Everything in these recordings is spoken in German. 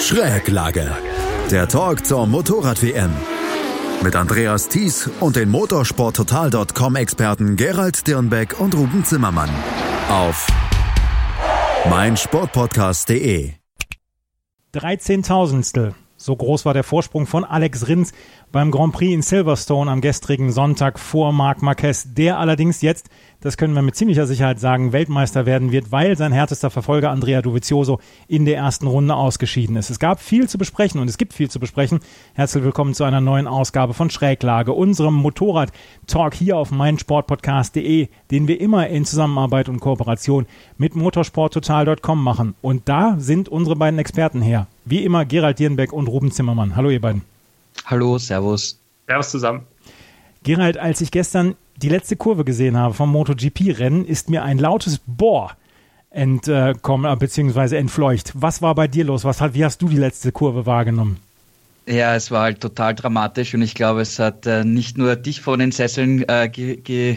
Schräglage. Der Talk zur Motorrad-WM. Mit Andreas Thies und den motorsporttotal.com-Experten Gerald Dirnbeck und Ruben Zimmermann. Auf meinsportpodcast.de. 13.000. So groß war der Vorsprung von Alex Rins beim Grand Prix in Silverstone am gestrigen Sonntag vor Marc Marquez, der allerdings jetzt das können wir mit ziemlicher Sicherheit sagen, Weltmeister werden wird, weil sein härtester Verfolger Andrea Dovizioso in der ersten Runde ausgeschieden ist. Es gab viel zu besprechen und es gibt viel zu besprechen. Herzlich willkommen zu einer neuen Ausgabe von Schräglage, unserem Motorrad-Talk hier auf meinsportpodcast.de, den wir immer in Zusammenarbeit und Kooperation mit motorsporttotal.com machen. Und da sind unsere beiden Experten her. Wie immer Gerald Dierenbeck und Ruben Zimmermann. Hallo ihr beiden. Hallo, Servus. Servus zusammen. Gerald, als ich gestern die letzte Kurve gesehen habe vom MotoGP-Rennen, ist mir ein lautes Boah entkommen, äh, beziehungsweise entfleucht. Was war bei dir los? Was wie hast du die letzte Kurve wahrgenommen? Ja, es war halt total dramatisch und ich glaube, es hat äh, nicht nur dich von den Sesseln äh, ge ge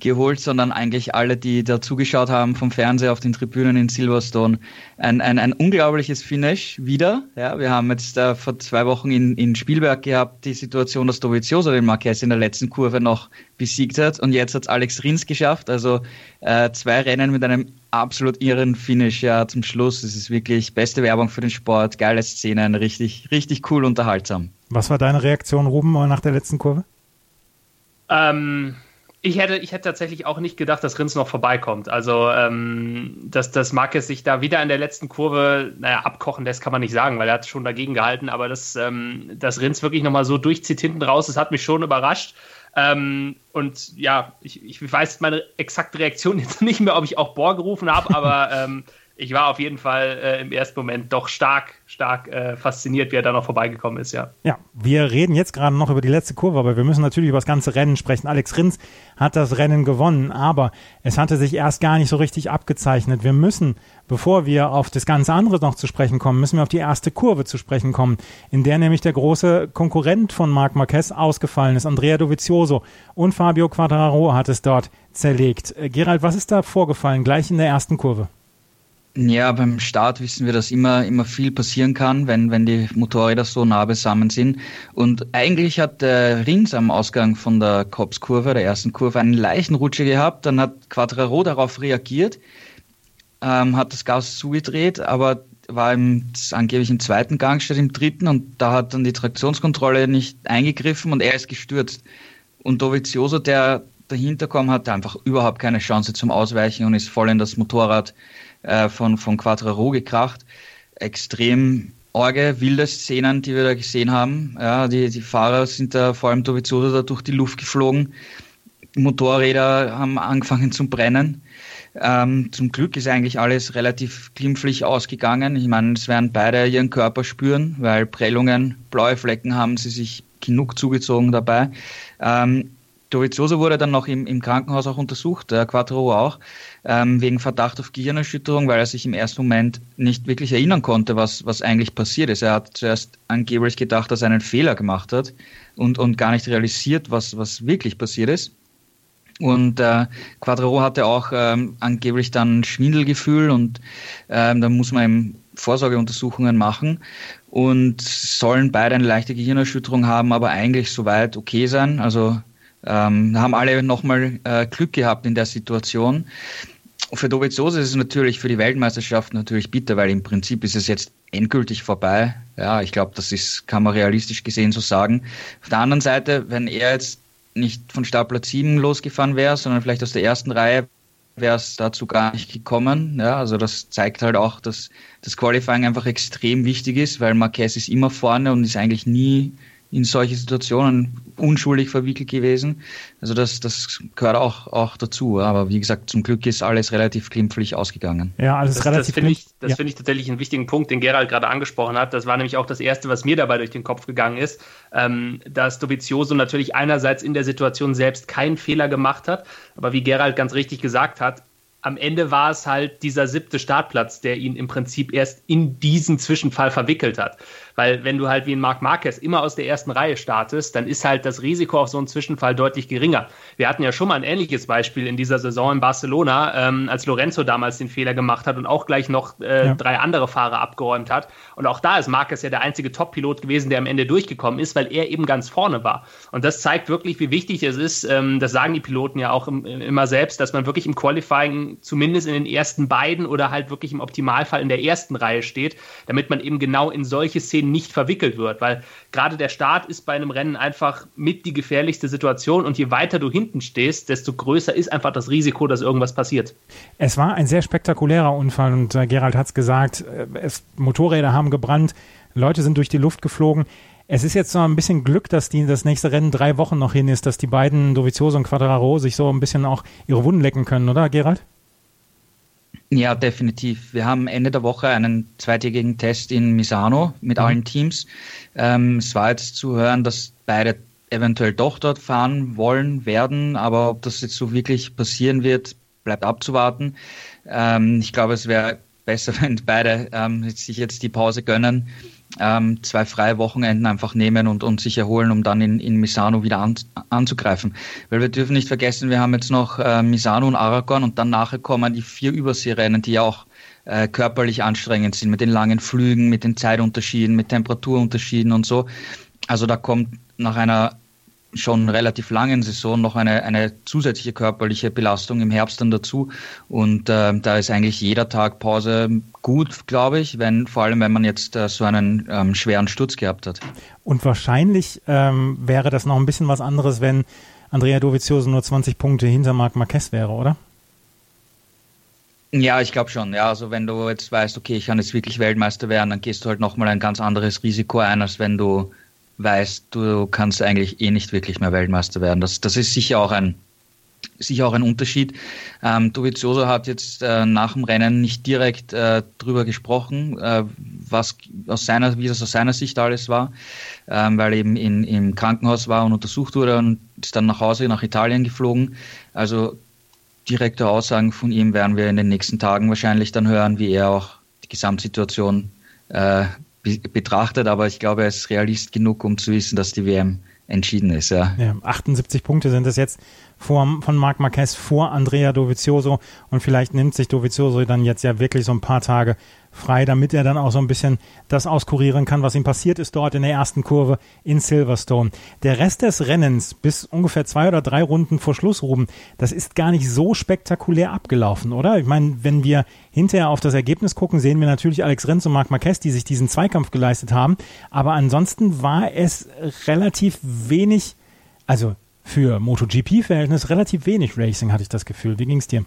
geholt, sondern eigentlich alle, die da zugeschaut haben vom Fernseher auf den Tribünen in Silverstone. Ein, ein, ein unglaubliches Finish wieder. Ja, wir haben jetzt äh, vor zwei Wochen in, in Spielberg gehabt die Situation, dass Dovizioso den Marquez in der letzten Kurve noch besiegt hat und jetzt hat Alex Rins geschafft. Also äh, zwei Rennen mit einem absolut irren Finish ja zum Schluss. Es ist wirklich beste Werbung für den Sport, geile Szenen, richtig, richtig cool unterhaltsam. Was war deine Reaktion, Ruben, nach der letzten Kurve? Ähm, ich hätte, ich hätte tatsächlich auch nicht gedacht, dass Rins noch vorbeikommt. Also, ähm, dass, dass Marquez sich da wieder in der letzten Kurve, naja, abkochen lässt, kann man nicht sagen, weil er hat schon dagegen gehalten. Aber dass, ähm, dass Rins wirklich nochmal so durchzieht hinten raus, das hat mich schon überrascht. Ähm, und ja, ich, ich weiß meine exakte Reaktion jetzt nicht mehr, ob ich auch Bohr gerufen habe, aber ähm, ich war auf jeden Fall äh, im ersten Moment doch stark, stark äh, fasziniert, wie er da noch vorbeigekommen ist, ja. Ja, wir reden jetzt gerade noch über die letzte Kurve, aber wir müssen natürlich über das ganze Rennen sprechen. Alex Rins hat das Rennen gewonnen, aber es hatte sich erst gar nicht so richtig abgezeichnet. Wir müssen, bevor wir auf das ganze andere noch zu sprechen kommen, müssen wir auf die erste Kurve zu sprechen kommen, in der nämlich der große Konkurrent von Marc Marquez ausgefallen ist, Andrea Dovizioso und Fabio Quattararo hat es dort zerlegt. Äh, Gerald, was ist da vorgefallen, gleich in der ersten Kurve? Ja, beim Start wissen wir, dass immer, immer viel passieren kann, wenn, wenn die Motorräder so nah beisammen sind. Und eigentlich hat der Rins am Ausgang von der Kopfskurve, der ersten Kurve, einen leichten Rutsche gehabt. Dann hat Quattraro darauf reagiert, ähm, hat das Gas zugedreht, aber war im, angeblich im zweiten Gang statt im dritten und da hat dann die Traktionskontrolle nicht eingegriffen und er ist gestürzt. Und Dovizioso, der dahinter kam, hatte einfach überhaupt keine Chance zum Ausweichen und ist voll in das Motorrad äh, von, von Quattraro gekracht. Extrem orge, wilde Szenen, die wir da gesehen haben. Ja, die, die Fahrer sind da, vor allem Dovizioso, da durch die Luft geflogen. Motorräder haben angefangen zu brennen. Ähm, zum Glück ist eigentlich alles relativ glimpflich ausgegangen. Ich meine, es werden beide ihren Körper spüren, weil Prellungen, blaue Flecken haben sie sich genug zugezogen dabei. Ähm, Dovizioso wurde dann noch im, im Krankenhaus auch untersucht, der Quattro auch, ähm, wegen Verdacht auf Gehirnerschütterung, weil er sich im ersten Moment nicht wirklich erinnern konnte, was, was eigentlich passiert ist. Er hat zuerst angeblich gedacht, dass er einen Fehler gemacht hat und, und gar nicht realisiert, was, was wirklich passiert ist. Und äh, Quattro hatte auch ähm, angeblich dann Schwindelgefühl und ähm, da muss man eben Vorsorgeuntersuchungen machen und sollen beide eine leichte Gehirnerschütterung haben, aber eigentlich soweit okay sein. Also ähm, haben alle nochmal äh, Glück gehabt in der Situation. Für Dovizioso ist es natürlich für die Weltmeisterschaft natürlich bitter, weil im Prinzip ist es jetzt endgültig vorbei. Ja, ich glaube, das ist, kann man realistisch gesehen so sagen. Auf der anderen Seite, wenn er jetzt nicht von Startplatz 7 losgefahren wäre, sondern vielleicht aus der ersten Reihe, wäre es dazu gar nicht gekommen. Ja, also das zeigt halt auch, dass das Qualifying einfach extrem wichtig ist, weil Marquez ist immer vorne und ist eigentlich nie in solche Situationen unschuldig verwickelt gewesen. Also das, das gehört auch, auch dazu. Aber wie gesagt, zum Glück ist alles relativ glimpflich ausgegangen. Ja, alles das, relativ. Das finde ich, das ja. finde ich tatsächlich einen wichtigen Punkt, den Gerald gerade angesprochen hat. Das war nämlich auch das Erste, was mir dabei durch den Kopf gegangen ist, ähm, dass Dovizioso natürlich einerseits in der Situation selbst keinen Fehler gemacht hat, aber wie Gerald ganz richtig gesagt hat, am Ende war es halt dieser siebte Startplatz, der ihn im Prinzip erst in diesen Zwischenfall verwickelt hat. Weil wenn du halt wie ein Marc Marquez immer aus der ersten Reihe startest, dann ist halt das Risiko auf so einen Zwischenfall deutlich geringer. Wir hatten ja schon mal ein ähnliches Beispiel in dieser Saison in Barcelona, ähm, als Lorenzo damals den Fehler gemacht hat und auch gleich noch äh, ja. drei andere Fahrer abgeräumt hat. Und auch da ist Marquez ja der einzige Top-Pilot gewesen, der am Ende durchgekommen ist, weil er eben ganz vorne war. Und das zeigt wirklich, wie wichtig es ist, ähm, das sagen die Piloten ja auch im, immer selbst, dass man wirklich im Qualifying zumindest in den ersten beiden oder halt wirklich im Optimalfall in der ersten Reihe steht, damit man eben genau in solche Szenen nicht verwickelt wird, weil gerade der Start ist bei einem Rennen einfach mit die gefährlichste Situation und je weiter du hinten stehst, desto größer ist einfach das Risiko, dass irgendwas passiert. Es war ein sehr spektakulärer Unfall und äh, Gerald hat es gesagt, äh, Motorräder haben gebrannt, Leute sind durch die Luft geflogen. Es ist jetzt so ein bisschen Glück, dass die, das nächste Rennen drei Wochen noch hin ist, dass die beiden Dovizioso und Quadraro sich so ein bisschen auch ihre Wunden lecken können, oder Gerald? Ja, definitiv. Wir haben Ende der Woche einen zweitägigen Test in Misano mit mhm. allen Teams. Ähm, es war jetzt zu hören, dass beide eventuell doch dort fahren wollen, werden, aber ob das jetzt so wirklich passieren wird, bleibt abzuwarten. Ähm, ich glaube, es wäre besser, wenn beide ähm, sich jetzt die Pause gönnen ähm, zwei freie Wochenenden einfach nehmen und, und sich erholen, um dann in, in Misano wieder an, anzugreifen. Weil wir dürfen nicht vergessen, wir haben jetzt noch äh, Misano und Aragon und dann nachher kommen die vier Überseerennen, die ja auch äh, körperlich anstrengend sind, mit den langen Flügen, mit den Zeitunterschieden, mit Temperaturunterschieden und so. Also da kommt nach einer schon relativ langen Saison noch eine, eine zusätzliche körperliche Belastung im Herbst dann dazu. Und äh, da ist eigentlich jeder Tag Pause gut, glaube ich, wenn, vor allem wenn man jetzt äh, so einen ähm, schweren Sturz gehabt hat. Und wahrscheinlich ähm, wäre das noch ein bisschen was anderes, wenn Andrea Dovizioso nur 20 Punkte hinter Marc Marquez wäre, oder? Ja, ich glaube schon. Ja, also wenn du jetzt weißt, okay, ich kann jetzt wirklich Weltmeister werden, dann gehst du halt nochmal ein ganz anderes Risiko ein, als wenn du weißt, du kannst eigentlich eh nicht wirklich mehr Weltmeister werden. Das, das ist sicher auch ein, sicher auch ein Unterschied. Ähm, Dovizioso hat jetzt äh, nach dem Rennen nicht direkt äh, drüber gesprochen, äh, was aus seiner, wie das aus seiner Sicht alles war, ähm, weil er eben in, im Krankenhaus war und untersucht wurde und ist dann nach Hause nach Italien geflogen. Also direkte Aussagen von ihm werden wir in den nächsten Tagen wahrscheinlich dann hören, wie er auch die Gesamtsituation äh, betrachtet, aber ich glaube, er ist Realist genug, um zu wissen, dass die WM entschieden ist. Ja. ja 78 Punkte sind es jetzt vor, von Marc Marquez vor Andrea Dovizioso und vielleicht nimmt sich Dovizioso dann jetzt ja wirklich so ein paar Tage frei, damit er dann auch so ein bisschen das auskurieren kann, was ihm passiert ist dort in der ersten Kurve in Silverstone. Der Rest des Rennens bis ungefähr zwei oder drei Runden vor Schluss, Ruben, das ist gar nicht so spektakulär abgelaufen, oder? Ich meine, wenn wir hinterher auf das Ergebnis gucken, sehen wir natürlich Alex Renz und Marc Marquez, die sich diesen Zweikampf geleistet haben. Aber ansonsten war es relativ wenig, also für MotoGP-Verhältnis relativ wenig Racing, hatte ich das Gefühl. Wie ging es dir?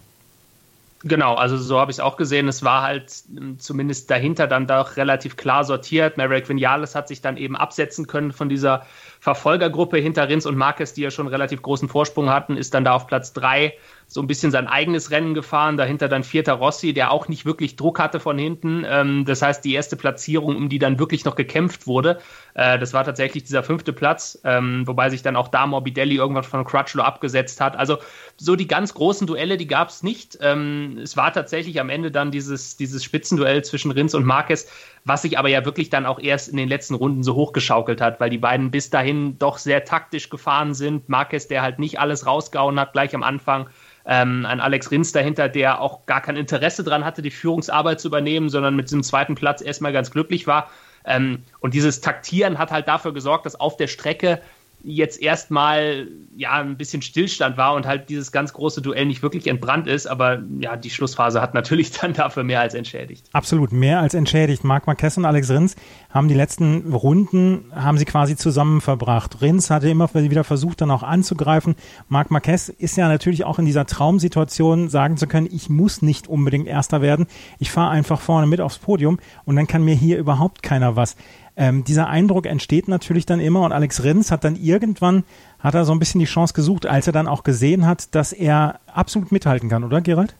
Genau, also so habe ich es auch gesehen. Es war halt ähm, zumindest dahinter dann doch relativ klar sortiert. Maverick Vinales hat sich dann eben absetzen können von dieser Verfolgergruppe hinter Rins und Marquez, die ja schon relativ großen Vorsprung hatten, ist dann da auf Platz drei so ein bisschen sein eigenes Rennen gefahren. Dahinter dann vierter Rossi, der auch nicht wirklich Druck hatte von hinten. Ähm, das heißt, die erste Platzierung, um die dann wirklich noch gekämpft wurde, äh, das war tatsächlich dieser fünfte Platz, ähm, wobei sich dann auch da Morbidelli irgendwann von Crutchlow abgesetzt hat. Also so die ganz großen Duelle, die gab es nicht. Ähm, es war tatsächlich am Ende dann dieses, dieses Spitzenduell zwischen Rins und Marquez, was sich aber ja wirklich dann auch erst in den letzten Runden so hochgeschaukelt hat, weil die beiden bis dahin doch sehr taktisch gefahren sind. Marquez, der halt nicht alles rausgehauen hat, gleich am Anfang ähm, ein Alex Rins dahinter, der auch gar kein Interesse daran hatte, die Führungsarbeit zu übernehmen, sondern mit diesem zweiten Platz erstmal ganz glücklich war. Ähm, und dieses Taktieren hat halt dafür gesorgt, dass auf der Strecke jetzt erstmal ja ein bisschen Stillstand war und halt dieses ganz große Duell nicht wirklich entbrannt ist, aber ja, die Schlussphase hat natürlich dann dafür mehr als entschädigt. Absolut, mehr als entschädigt. Marc Marquez und Alex Rins haben die letzten Runden, haben sie quasi zusammen verbracht. Rins hatte immer wieder versucht, dann auch anzugreifen. Marc Marquez ist ja natürlich auch in dieser Traumsituation, sagen zu können, ich muss nicht unbedingt Erster werden. Ich fahre einfach vorne mit aufs Podium und dann kann mir hier überhaupt keiner was. Ähm, dieser Eindruck entsteht natürlich dann immer und Alex Rins hat dann irgendwann, hat er so ein bisschen die Chance gesucht, als er dann auch gesehen hat, dass er absolut mithalten kann, oder Gerald?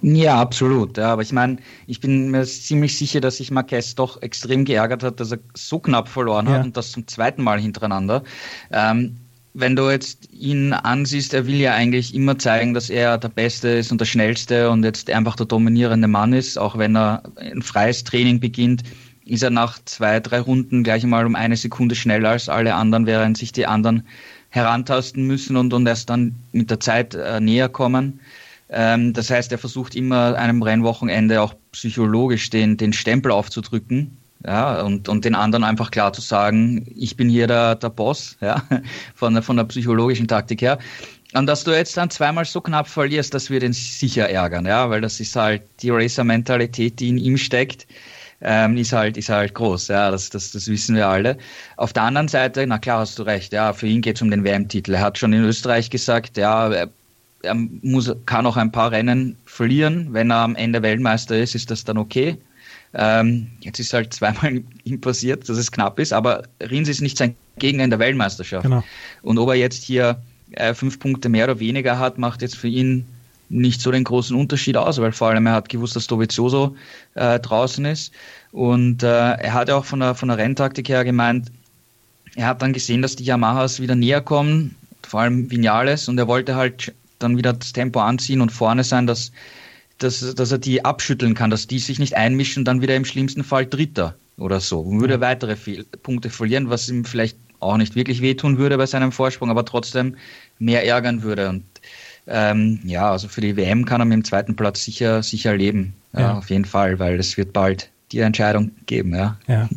Ja, absolut. Ja, aber ich meine, ich bin mir ziemlich sicher, dass sich Marquez doch extrem geärgert hat, dass er so knapp verloren hat ja. und das zum zweiten Mal hintereinander. Ähm, wenn du jetzt ihn ansiehst, er will ja eigentlich immer zeigen, dass er der Beste ist und der Schnellste und jetzt einfach der dominierende Mann ist. Auch wenn er ein freies Training beginnt, ist er nach zwei, drei Runden gleich einmal um eine Sekunde schneller als alle anderen, während sich die anderen herantasten müssen und, und erst dann mit der Zeit äh, näher kommen. Ähm, das heißt, er versucht immer einem Rennwochenende auch psychologisch den, den Stempel aufzudrücken ja, und, und den anderen einfach klar zu sagen, ich bin hier der, der Boss, ja, von, der, von der psychologischen Taktik her. Und dass du jetzt dann zweimal so knapp verlierst, das wird ihn sicher ärgern, ja, weil das ist halt die Racer-Mentalität, die in ihm steckt, ähm, ist halt, ist halt groß, ja, das, das, das wissen wir alle. Auf der anderen Seite, na klar hast du recht, ja, für ihn geht es um den WM-Titel. Er hat schon in Österreich gesagt, ja, er, er muss, kann auch ein paar Rennen verlieren. Wenn er am Ende Weltmeister ist, ist das dann okay. Ähm, jetzt ist halt zweimal ihm passiert, dass es knapp ist, aber Rins ist nicht sein Gegner in der Weltmeisterschaft. Genau. Und ob er jetzt hier äh, fünf Punkte mehr oder weniger hat, macht jetzt für ihn nicht so den großen Unterschied aus, weil vor allem er hat gewusst, dass Dovizioso äh, draußen ist. Und äh, er hat auch von der, von der Renntaktik her gemeint, er hat dann gesehen, dass die Yamahas wieder näher kommen, vor allem Vinales, und er wollte halt dann wieder das Tempo anziehen und vorne sein, dass dass, dass er die abschütteln kann, dass die sich nicht einmischen und dann wieder im schlimmsten Fall Dritter oder so. Und würde weitere Fehl Punkte verlieren, was ihm vielleicht auch nicht wirklich wehtun würde bei seinem Vorsprung, aber trotzdem mehr ärgern würde. Und ähm, ja, also für die WM kann er mit dem zweiten Platz sicher, sicher leben. Ja, ja. Auf jeden Fall, weil es wird bald die Entscheidung geben, ja. ja.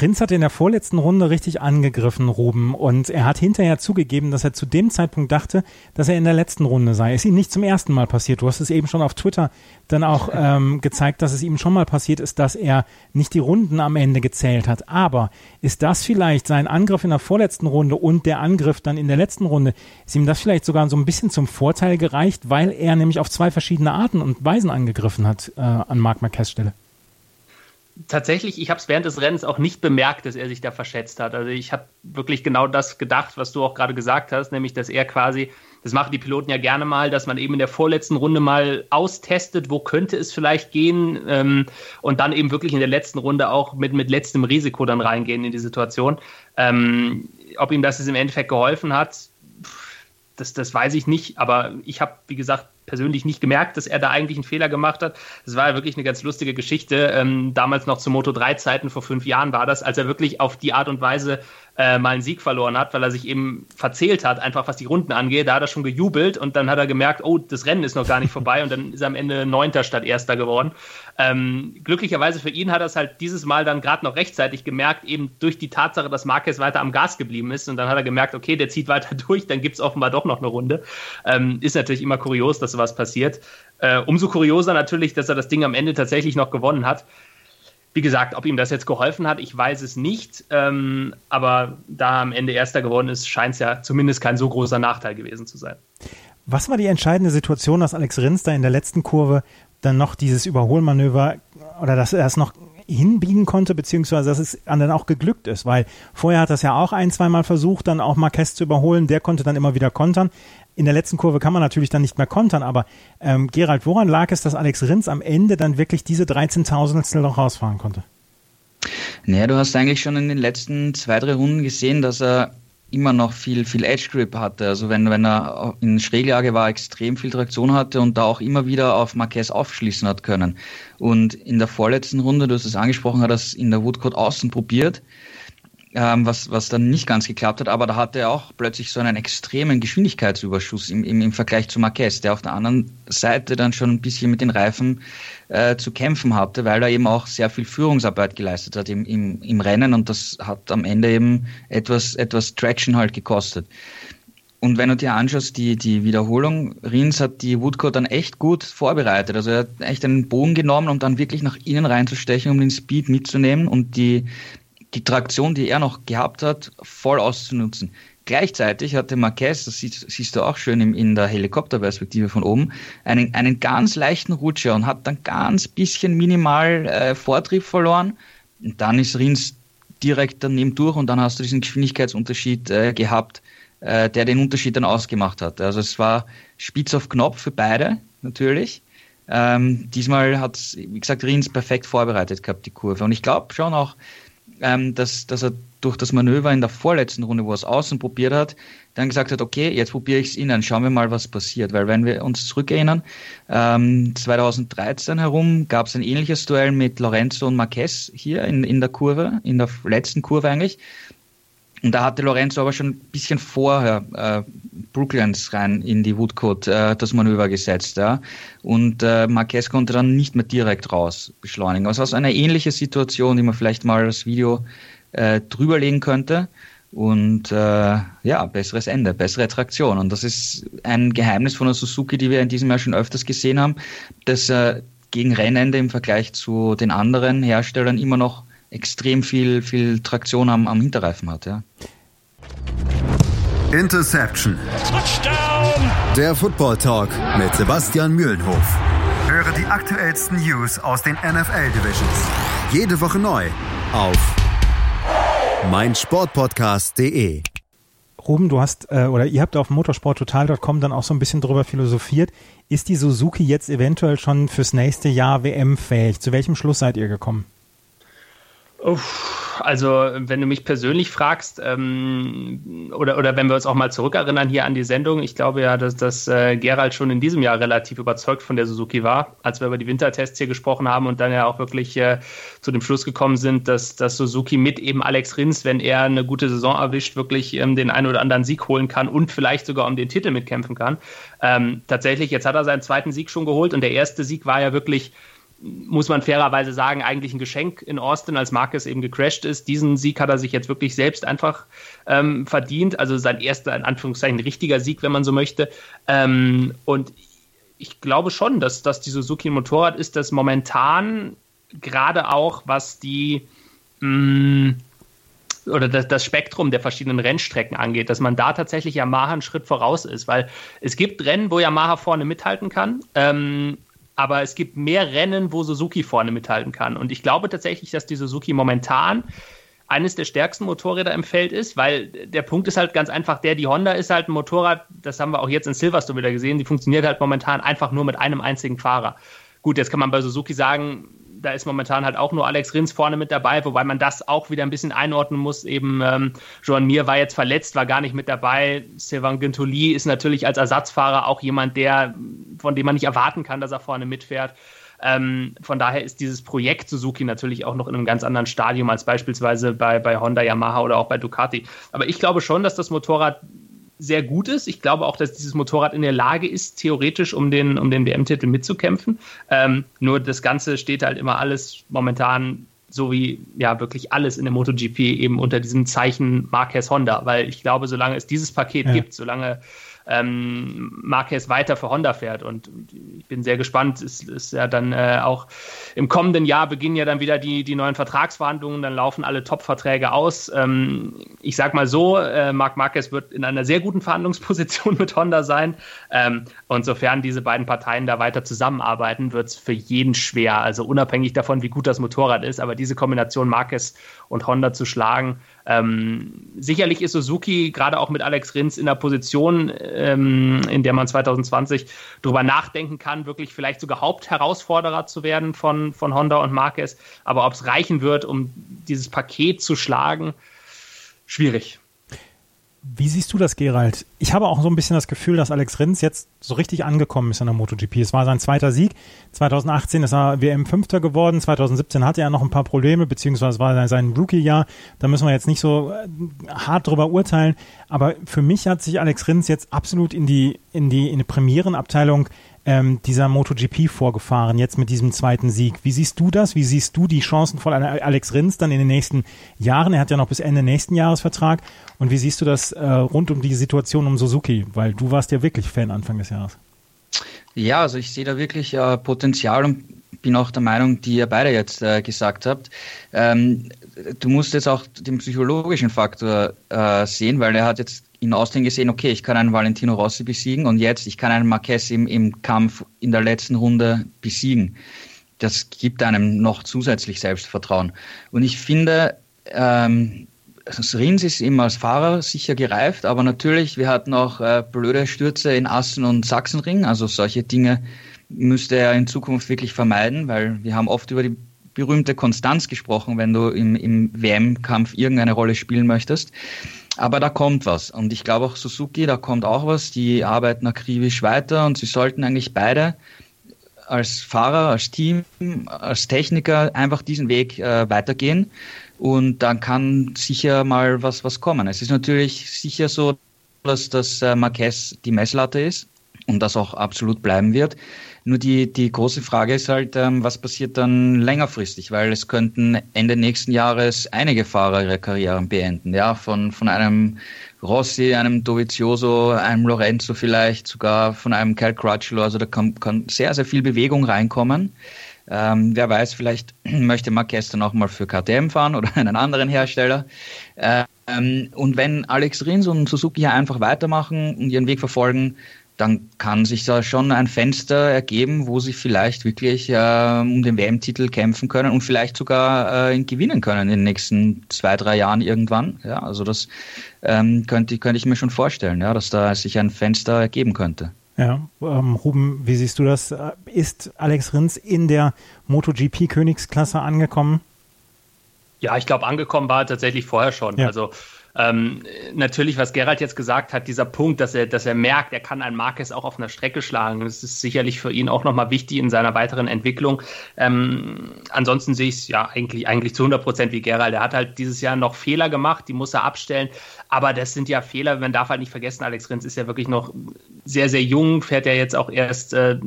Rins hat in der vorletzten Runde richtig angegriffen, Ruben, und er hat hinterher zugegeben, dass er zu dem Zeitpunkt dachte, dass er in der letzten Runde sei. Ist ihm nicht zum ersten Mal passiert. Du hast es eben schon auf Twitter dann auch ähm, gezeigt, dass es ihm schon mal passiert ist, dass er nicht die Runden am Ende gezählt hat. Aber ist das vielleicht sein Angriff in der vorletzten Runde und der Angriff dann in der letzten Runde, ist ihm das vielleicht sogar so ein bisschen zum Vorteil gereicht, weil er nämlich auf zwei verschiedene Arten und Weisen angegriffen hat äh, an Marc Marquez Stelle? Tatsächlich, ich habe es während des Rennens auch nicht bemerkt, dass er sich da verschätzt hat. Also ich habe wirklich genau das gedacht, was du auch gerade gesagt hast, nämlich dass er quasi, das machen die Piloten ja gerne mal, dass man eben in der vorletzten Runde mal austestet, wo könnte es vielleicht gehen ähm, und dann eben wirklich in der letzten Runde auch mit, mit letztem Risiko dann reingehen in die Situation. Ähm, ob ihm das im Endeffekt geholfen hat, das, das weiß ich nicht, aber ich habe, wie gesagt, persönlich nicht gemerkt, dass er da eigentlich einen Fehler gemacht hat. Das war ja wirklich eine ganz lustige Geschichte. Ähm, damals noch zu Moto 3 Zeiten, vor fünf Jahren war das, als er wirklich auf die Art und Weise äh, mal einen Sieg verloren hat, weil er sich eben verzählt hat, einfach was die Runden angeht. Da hat er schon gejubelt und dann hat er gemerkt, oh, das Rennen ist noch gar nicht vorbei und dann ist er am Ende Neunter statt Erster geworden. Ähm, glücklicherweise für ihn hat er es halt dieses Mal dann gerade noch rechtzeitig gemerkt, eben durch die Tatsache, dass Marquez weiter am Gas geblieben ist und dann hat er gemerkt, okay, der zieht weiter durch, dann gibt es offenbar doch noch eine Runde. Ähm, ist natürlich immer kurios, dass sowas passiert. Äh, umso kurioser natürlich, dass er das Ding am Ende tatsächlich noch gewonnen hat. Wie gesagt, ob ihm das jetzt geholfen hat, ich weiß es nicht. Ähm, aber da am Ende Erster geworden ist, scheint es ja zumindest kein so großer Nachteil gewesen zu sein. Was war die entscheidende Situation, dass Alex Rins da in der letzten Kurve dann noch dieses Überholmanöver oder dass er es noch hinbiegen konnte, beziehungsweise dass es dann auch geglückt ist, weil vorher hat er es ja auch ein, zweimal versucht, dann auch Marquez zu überholen, der konnte dann immer wieder kontern in der letzten Kurve kann man natürlich dann nicht mehr kontern, aber ähm, Gerald, woran lag es, dass Alex Rins am Ende dann wirklich diese 13.000 noch rausfahren konnte? Naja, du hast eigentlich schon in den letzten zwei, drei Runden gesehen, dass er immer noch viel, viel Edge Grip hatte. Also wenn, wenn er in Schräglage war, extrem viel Traktion hatte und da auch immer wieder auf Marquez aufschließen hat können. Und in der vorletzten Runde, du hast es angesprochen, hat er es in der Woodcourt außen probiert ähm, was, was dann nicht ganz geklappt hat, aber da hatte er auch plötzlich so einen extremen Geschwindigkeitsüberschuss im, im, im Vergleich zu Marquez, der auf der anderen Seite dann schon ein bisschen mit den Reifen äh, zu kämpfen hatte, weil er eben auch sehr viel Führungsarbeit geleistet hat im, im, im Rennen und das hat am Ende eben etwas, etwas Traction halt gekostet. Und wenn du dir anschaust, die, die Wiederholung, Rins hat die Woodcourt dann echt gut vorbereitet. Also er hat echt einen Bogen genommen, um dann wirklich nach innen reinzustechen, um den Speed mitzunehmen und die, die Traktion, die er noch gehabt hat, voll auszunutzen. Gleichzeitig hatte Marquez, das siehst, siehst du auch schön in, in der Helikopterperspektive von oben, einen, einen ganz leichten Rutscher und hat dann ganz bisschen minimal äh, Vortrieb verloren. Und dann ist Rins direkt daneben durch und dann hast du diesen Geschwindigkeitsunterschied äh, gehabt, äh, der den Unterschied dann ausgemacht hat. Also es war spitz auf Knopf für beide natürlich. Ähm, diesmal hat, wie gesagt, Rins perfekt vorbereitet gehabt, die Kurve. Und ich glaube schon auch, ähm, dass, dass er durch das Manöver in der vorletzten Runde, wo er es außen probiert hat, dann gesagt hat, okay, jetzt probiere ich es innen, schauen wir mal, was passiert. Weil wenn wir uns zurückerinnern, ähm, 2013 herum gab es ein ähnliches Duell mit Lorenzo und Marquez hier in, in der Kurve, in der letzten Kurve eigentlich. Und da hatte Lorenzo aber schon ein bisschen vorher äh, Brooklands rein in die Woodcote äh, das Manöver gesetzt. Ja? Und äh, Marquez konnte dann nicht mehr direkt raus beschleunigen. Also es war eine ähnliche Situation, die man vielleicht mal das Video äh, drüberlegen könnte. Und äh, ja, besseres Ende, bessere Traktion. Und das ist ein Geheimnis von der Suzuki, die wir in diesem Jahr schon öfters gesehen haben, dass äh, gegen Rennende im Vergleich zu den anderen Herstellern immer noch extrem viel, viel Traktion am, am Hinterreifen hat. Ja. Interception. Touchdown. Der Football Talk mit Sebastian Mühlenhof. Höre die aktuellsten News aus den NFL Divisions. Jede Woche neu auf meinsportpodcast.de. Ruben, du hast äh, oder ihr habt auf motorsporttotal.com dann auch so ein bisschen drüber philosophiert. Ist die Suzuki jetzt eventuell schon fürs nächste Jahr WM fähig? Zu welchem Schluss seid ihr gekommen? Uff, also, wenn du mich persönlich fragst, ähm, oder, oder wenn wir uns auch mal zurückerinnern hier an die Sendung, ich glaube ja, dass, dass äh, Gerald schon in diesem Jahr relativ überzeugt von der Suzuki war, als wir über die Wintertests hier gesprochen haben und dann ja auch wirklich äh, zu dem Schluss gekommen sind, dass, dass Suzuki mit eben Alex Rins, wenn er eine gute Saison erwischt, wirklich ähm, den einen oder anderen Sieg holen kann und vielleicht sogar um den Titel mitkämpfen kann. Ähm, tatsächlich, jetzt hat er seinen zweiten Sieg schon geholt und der erste Sieg war ja wirklich muss man fairerweise sagen, eigentlich ein Geschenk in Austin, als Marcus eben gecrashed ist. Diesen Sieg hat er sich jetzt wirklich selbst einfach ähm, verdient. Also sein erster, in Anführungszeichen, richtiger Sieg, wenn man so möchte. Ähm, und ich glaube schon, dass, dass die Suzuki Motorrad ist, das momentan gerade auch, was die mh, mm, oder das, das, Spektrum der verschiedenen Rennstrecken angeht, dass man da tatsächlich Yamaha einen Schritt voraus ist, weil es gibt Rennen, wo Yamaha vorne mithalten kann. Ähm, aber es gibt mehr Rennen, wo Suzuki vorne mithalten kann. Und ich glaube tatsächlich, dass die Suzuki momentan eines der stärksten Motorräder im Feld ist, weil der Punkt ist halt ganz einfach der, die Honda ist halt ein Motorrad, das haben wir auch jetzt in Silverstone wieder gesehen, die funktioniert halt momentan einfach nur mit einem einzigen Fahrer. Gut, jetzt kann man bei Suzuki sagen, da ist momentan halt auch nur Alex Rins vorne mit dabei, wobei man das auch wieder ein bisschen einordnen muss. Eben ähm, Joan Mir war jetzt verletzt, war gar nicht mit dabei. Sylvain Gintoli ist natürlich als Ersatzfahrer auch jemand, der, von dem man nicht erwarten kann, dass er vorne mitfährt. Ähm, von daher ist dieses Projekt Suzuki natürlich auch noch in einem ganz anderen Stadium als beispielsweise bei, bei Honda, Yamaha oder auch bei Ducati. Aber ich glaube schon, dass das Motorrad sehr gut ist. Ich glaube auch, dass dieses Motorrad in der Lage ist, theoretisch um den, um den WM-Titel mitzukämpfen. Ähm, nur das Ganze steht halt immer alles momentan so wie ja wirklich alles in der MotoGP eben unter diesem Zeichen Marquez Honda, weil ich glaube, solange es dieses Paket ja. gibt, solange ähm, Marquez weiter für Honda fährt. Und ich bin sehr gespannt. Es ist ja dann äh, auch im kommenden Jahr beginnen ja dann wieder die, die neuen Vertragsverhandlungen, dann laufen alle Top-Verträge aus. Ähm, ich sag mal so, äh, Marc Marquez wird in einer sehr guten Verhandlungsposition mit Honda sein. Ähm, und sofern diese beiden Parteien da weiter zusammenarbeiten, wird es für jeden schwer. Also unabhängig davon, wie gut das Motorrad ist, aber diese Kombination Marquez und Honda zu schlagen, ähm, sicherlich ist Suzuki gerade auch mit Alex Rins in der Position, ähm, in der man 2020 darüber nachdenken kann, wirklich vielleicht sogar Hauptherausforderer zu werden von, von Honda und Marquez. Aber ob es reichen wird, um dieses Paket zu schlagen, schwierig. Wie siehst du das, Gerald? Ich habe auch so ein bisschen das Gefühl, dass Alex Rins jetzt so richtig angekommen ist in der MotoGP. Es war sein zweiter Sieg. 2018 ist er WM-Fünfter geworden. 2017 hatte er noch ein paar Probleme, beziehungsweise war sein Rookie-Jahr. Da müssen wir jetzt nicht so äh, hart drüber urteilen. Aber für mich hat sich Alex Rins jetzt absolut in die, in die, in die Premierenabteilung ähm, dieser MotoGP vorgefahren, jetzt mit diesem zweiten Sieg. Wie siehst du das? Wie siehst du die Chancen von Alex Rins dann in den nächsten Jahren? Er hat ja noch bis Ende nächsten Jahres Vertrag. Und wie siehst du das äh, rund um die Situation um Suzuki? Weil du warst ja wirklich Fan Anfang des Jahres. Ja, also ich sehe da wirklich äh, Potenzial und bin auch der Meinung, die ihr beide jetzt äh, gesagt habt. Ähm, du musst jetzt auch den psychologischen Faktor äh, sehen, weil er hat jetzt in Austin gesehen, okay, ich kann einen Valentino Rossi besiegen und jetzt, ich kann einen Marquez im, im Kampf in der letzten Runde besiegen. Das gibt einem noch zusätzlich Selbstvertrauen. Und ich finde, ähm, Rins ist eben als Fahrer sicher gereift, aber natürlich, wir hatten auch äh, blöde Stürze in Assen und Sachsenring, also solche Dinge müsste er in Zukunft wirklich vermeiden, weil wir haben oft über die berühmte Konstanz gesprochen, wenn du im, im WM-Kampf irgendeine Rolle spielen möchtest. Aber da kommt was. Und ich glaube auch Suzuki, da kommt auch was. Die arbeiten akribisch weiter und sie sollten eigentlich beide als Fahrer, als Team, als Techniker einfach diesen Weg äh, weitergehen. Und dann kann sicher mal was, was kommen. Es ist natürlich sicher so, dass das äh, Marquez die Messlatte ist und das auch absolut bleiben wird. Nur die, die große Frage ist halt, ähm, was passiert dann längerfristig, weil es könnten Ende nächsten Jahres einige Fahrer ihre Karrieren beenden, ja, von, von einem Rossi, einem Dovizioso, einem Lorenzo vielleicht, sogar von einem Cal Crutchlow, also da kann, kann sehr, sehr viel Bewegung reinkommen. Ähm, wer weiß, vielleicht möchte Marquez dann auch mal für KTM fahren oder einen anderen Hersteller. Ähm, und wenn Alex Rins und Suzuki hier einfach weitermachen und ihren Weg verfolgen, dann kann sich da schon ein Fenster ergeben, wo sie vielleicht wirklich äh, um den WM-Titel kämpfen können und vielleicht sogar äh, gewinnen können in den nächsten zwei, drei Jahren irgendwann. Ja, also das ähm, könnte, könnte ich mir schon vorstellen, ja, dass da sich ein Fenster ergeben könnte. Ja, ähm, Ruben, wie siehst du das? Ist Alex Rins in der MotoGP-Königsklasse angekommen? Ja, ich glaube, angekommen war er tatsächlich vorher schon. Ja. Also ähm, natürlich, was Gerald jetzt gesagt hat, dieser Punkt, dass er, dass er merkt, er kann einen Marquez auch auf einer Strecke schlagen. Das ist sicherlich für ihn auch nochmal wichtig in seiner weiteren Entwicklung. Ähm, ansonsten sehe ich es ja eigentlich, eigentlich zu 100 Prozent wie Gerald. Er hat halt dieses Jahr noch Fehler gemacht, die muss er abstellen. Aber das sind ja Fehler, man darf halt nicht vergessen, Alex Rins ist ja wirklich noch sehr, sehr jung, fährt ja jetzt auch erst äh,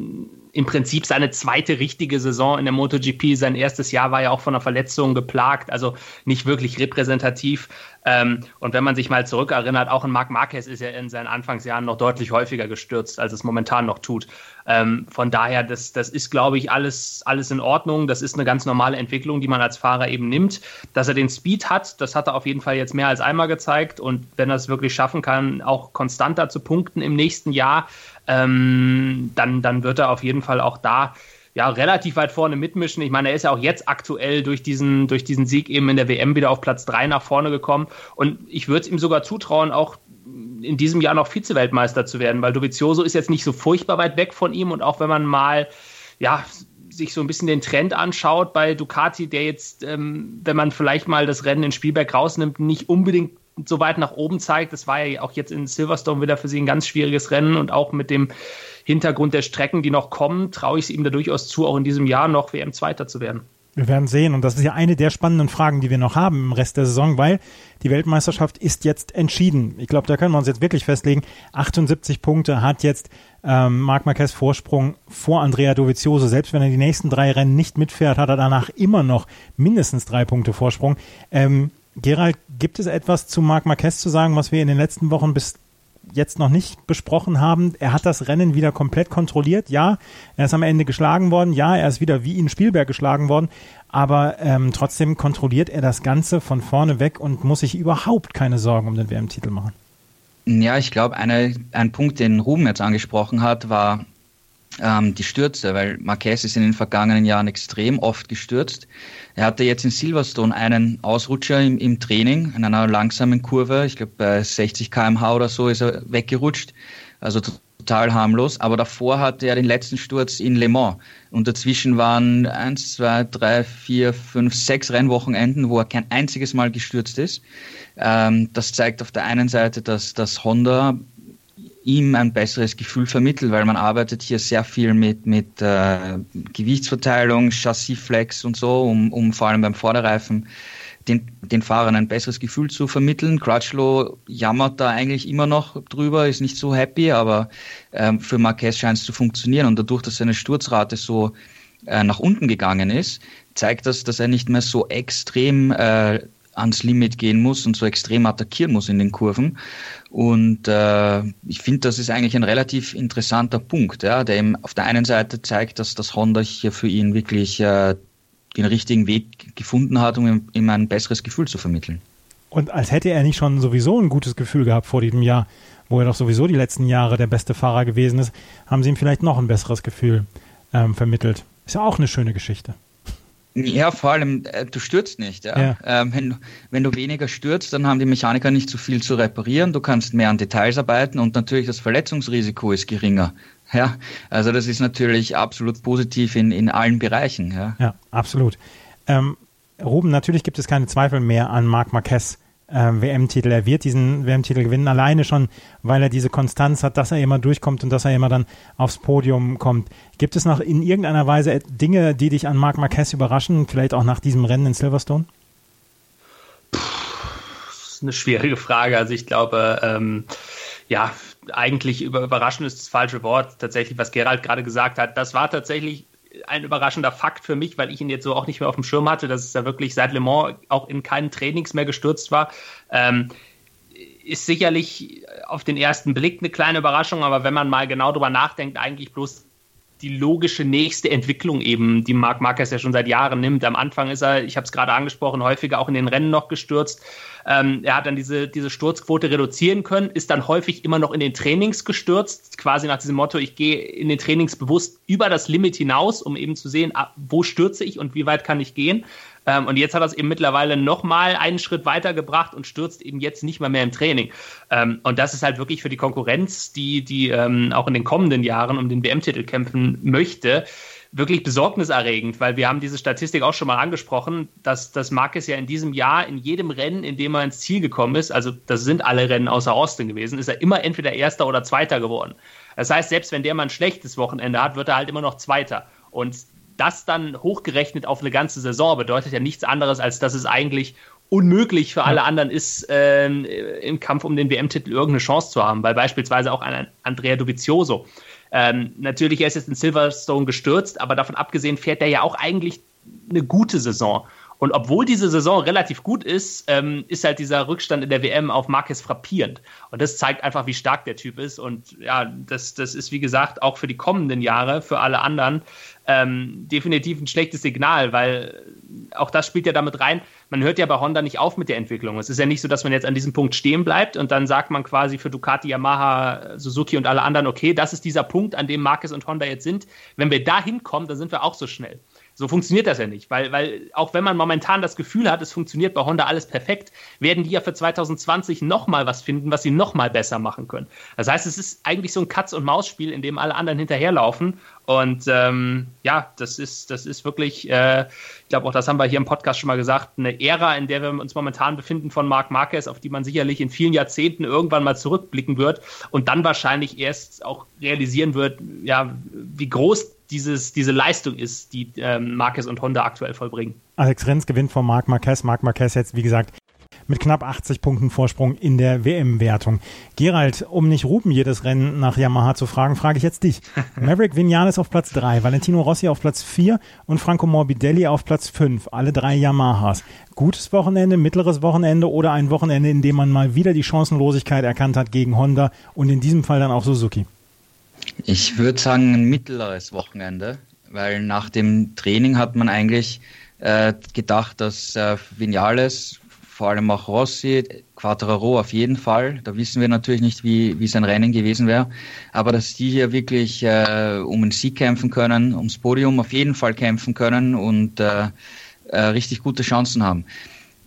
im Prinzip seine zweite richtige Saison in der MotoGP. Sein erstes Jahr war ja auch von einer Verletzung geplagt, also nicht wirklich repräsentativ. Ähm, und wenn man sich mal zurückerinnert, auch ein Marc Marquez ist ja in seinen Anfangsjahren noch deutlich häufiger gestürzt, als es momentan noch tut. Ähm, von daher, das, das ist, glaube ich, alles, alles in Ordnung. Das ist eine ganz normale Entwicklung, die man als Fahrer eben nimmt. Dass er den Speed hat, das hat er auf jeden Fall jetzt mehr als einmal gezeigt. Und wenn er es wirklich schaffen kann, auch konstanter zu punkten im nächsten Jahr, ähm, dann, dann wird er auf jeden Fall auch da ja, relativ weit vorne mitmischen. Ich meine, er ist ja auch jetzt aktuell durch diesen, durch diesen Sieg eben in der WM wieder auf Platz 3 nach vorne gekommen. Und ich würde es ihm sogar zutrauen, auch in diesem Jahr noch Vize-Weltmeister zu werden, weil Dovizioso ist jetzt nicht so furchtbar weit weg von ihm. Und auch wenn man mal, ja, sich so ein bisschen den Trend anschaut bei Ducati, der jetzt, ähm, wenn man vielleicht mal das Rennen in Spielberg rausnimmt, nicht unbedingt so weit nach oben zeigt. Das war ja auch jetzt in Silverstone wieder für sie ein ganz schwieriges Rennen und auch mit dem Hintergrund der Strecken, die noch kommen, traue ich es ihm da durchaus zu, auch in diesem Jahr noch WM-Zweiter zu werden. Wir werden sehen. Und das ist ja eine der spannenden Fragen, die wir noch haben im Rest der Saison, weil die Weltmeisterschaft ist jetzt entschieden. Ich glaube, da können wir uns jetzt wirklich festlegen. 78 Punkte hat jetzt ähm, Marc Marquez Vorsprung vor Andrea Dovizioso. Selbst wenn er die nächsten drei Rennen nicht mitfährt, hat er danach immer noch mindestens drei Punkte Vorsprung. Ähm, Gerald, gibt es etwas zu Marc Marquez zu sagen, was wir in den letzten Wochen bis jetzt noch nicht besprochen haben? Er hat das Rennen wieder komplett kontrolliert. Ja, er ist am Ende geschlagen worden. Ja, er ist wieder wie in Spielberg geschlagen worden. Aber ähm, trotzdem kontrolliert er das Ganze von vorne weg und muss sich überhaupt keine Sorgen um den WM-Titel machen. Ja, ich glaube, ein Punkt, den Ruben jetzt angesprochen hat, war ähm, die Stürze, weil Marquez ist in den vergangenen Jahren extrem oft gestürzt. Er hatte jetzt in Silverstone einen Ausrutscher im, im Training, in einer langsamen Kurve. Ich glaube, bei 60 km/h oder so ist er weggerutscht. Also total harmlos. Aber davor hatte er den letzten Sturz in Le Mans. Und dazwischen waren eins, zwei, drei, vier, fünf, sechs Rennwochenenden, wo er kein einziges Mal gestürzt ist. Ähm, das zeigt auf der einen Seite, dass das Honda ihm ein besseres Gefühl vermittelt, weil man arbeitet hier sehr viel mit, mit äh, Gewichtsverteilung, Chassisflex und so, um, um vor allem beim Vorderreifen den, den Fahrern ein besseres Gefühl zu vermitteln. Crutchlow jammert da eigentlich immer noch drüber, ist nicht so happy, aber ähm, für Marquez scheint es zu funktionieren und dadurch, dass seine Sturzrate so äh, nach unten gegangen ist, zeigt das, dass er nicht mehr so extrem äh, ans Limit gehen muss und so extrem attackieren muss in den Kurven. Und äh, ich finde, das ist eigentlich ein relativ interessanter Punkt, ja, der ihm auf der einen Seite zeigt, dass das Honda hier für ihn wirklich äh, den richtigen Weg gefunden hat, um ihm, ein besseres Gefühl zu vermitteln. Und als hätte er nicht schon sowieso ein gutes Gefühl gehabt vor diesem Jahr, wo er doch sowieso die letzten Jahre der beste Fahrer gewesen ist, haben sie ihm vielleicht noch ein besseres Gefühl ähm, vermittelt. Ist ja auch eine schöne Geschichte. Ja, vor allem, äh, du stürzt nicht. Ja? ja. Ähm, wenn, wenn du weniger stürzt, dann haben die Mechaniker nicht so viel zu reparieren. Du kannst mehr an Details arbeiten und natürlich das Verletzungsrisiko ist geringer. Ja, also das ist natürlich absolut positiv in, in allen Bereichen. Ja, ja absolut. Ähm, Ruben, natürlich gibt es keine Zweifel mehr an Marc Marquez äh, WM-Titel. Er wird diesen WM-Titel gewinnen, alleine schon, weil er diese Konstanz hat, dass er immer durchkommt und dass er immer dann aufs Podium kommt. Gibt es noch in irgendeiner Weise Dinge, die dich an Marc Marquez überraschen, vielleicht auch nach diesem Rennen in Silverstone? Puh, das ist eine schwierige Frage. Also ich glaube, ähm, ja, eigentlich über, überraschend ist das falsche Wort. Tatsächlich, was Gerald gerade gesagt hat, das war tatsächlich ein überraschender Fakt für mich, weil ich ihn jetzt so auch nicht mehr auf dem Schirm hatte, dass er wirklich seit Le Mans auch in keinen Trainings mehr gestürzt war. Ähm, ist sicherlich auf den ersten Blick eine kleine Überraschung, aber wenn man mal genau drüber nachdenkt, eigentlich bloß die logische nächste Entwicklung eben, die Marc Marquez ja schon seit Jahren nimmt. Am Anfang ist er, ich habe es gerade angesprochen, häufiger auch in den Rennen noch gestürzt. Ähm, er hat dann diese, diese Sturzquote reduzieren können, ist dann häufig immer noch in den Trainings gestürzt, quasi nach diesem Motto, ich gehe in den Trainings bewusst über das Limit hinaus, um eben zu sehen, wo stürze ich und wie weit kann ich gehen. Ähm, und jetzt hat er es eben mittlerweile nochmal einen Schritt weiter gebracht und stürzt eben jetzt nicht mal mehr im Training. Ähm, und das ist halt wirklich für die Konkurrenz, die, die ähm, auch in den kommenden Jahren um den WM-Titel kämpfen möchte, wirklich besorgniserregend, weil wir haben diese Statistik auch schon mal angesprochen, dass, dass Marquez ja in diesem Jahr in jedem Rennen, in dem er ins Ziel gekommen ist, also das sind alle Rennen außer Austin gewesen, ist er immer entweder Erster oder Zweiter geworden. Das heißt, selbst wenn der mal ein schlechtes Wochenende hat, wird er halt immer noch Zweiter. Und das dann hochgerechnet auf eine ganze Saison bedeutet ja nichts anderes, als dass es eigentlich unmöglich für alle anderen ist, äh, im Kampf um den WM-Titel irgendeine Chance zu haben, weil beispielsweise auch ein Andrea Dovizioso, ähm, natürlich er ist jetzt in Silverstone gestürzt, aber davon abgesehen fährt er ja auch eigentlich eine gute Saison. Und obwohl diese Saison relativ gut ist, ähm, ist halt dieser Rückstand in der WM auf Marquez frappierend. Und das zeigt einfach, wie stark der Typ ist. Und ja, das, das ist, wie gesagt, auch für die kommenden Jahre, für alle anderen, ähm, definitiv ein schlechtes Signal, weil auch das spielt ja damit rein. Man hört ja bei Honda nicht auf mit der Entwicklung. Es ist ja nicht so, dass man jetzt an diesem Punkt stehen bleibt und dann sagt man quasi für Ducati, Yamaha, Suzuki und alle anderen, okay, das ist dieser Punkt, an dem Marquez und Honda jetzt sind. Wenn wir da hinkommen, dann sind wir auch so schnell. So funktioniert das ja nicht, weil, weil auch wenn man momentan das Gefühl hat, es funktioniert bei Honda alles perfekt, werden die ja für 2020 nochmal was finden, was sie nochmal besser machen können. Das heißt, es ist eigentlich so ein Katz-und-Maus-Spiel, in dem alle anderen hinterherlaufen. Und ähm, ja, das ist, das ist wirklich, äh, ich glaube auch, das haben wir hier im Podcast schon mal gesagt, eine Ära, in der wir uns momentan befinden von Marc Marquez, auf die man sicherlich in vielen Jahrzehnten irgendwann mal zurückblicken wird und dann wahrscheinlich erst auch realisieren wird, ja, wie groß dieses, diese Leistung ist, die ähm, Marquez und Honda aktuell vollbringen. Alex Rins gewinnt vor Marc Marquez. Marc Marquez jetzt, wie gesagt, mit knapp 80 Punkten Vorsprung in der WM-Wertung. Gerald, um nicht Ruben jedes Rennen nach Yamaha zu fragen, frage ich jetzt dich. Maverick Vinales auf Platz 3, Valentino Rossi auf Platz 4 und Franco Morbidelli auf Platz 5. Alle drei Yamahas. Gutes Wochenende, mittleres Wochenende oder ein Wochenende, in dem man mal wieder die Chancenlosigkeit erkannt hat gegen Honda und in diesem Fall dann auch Suzuki? Ich würde sagen, ein mittleres Wochenende, weil nach dem Training hat man eigentlich äh, gedacht, dass äh, Vinales, vor allem auch Rossi, Quattraro auf jeden Fall, da wissen wir natürlich nicht, wie, wie sein Rennen gewesen wäre, aber dass die hier wirklich äh, um den Sieg kämpfen können, ums Podium auf jeden Fall kämpfen können und äh, äh, richtig gute Chancen haben.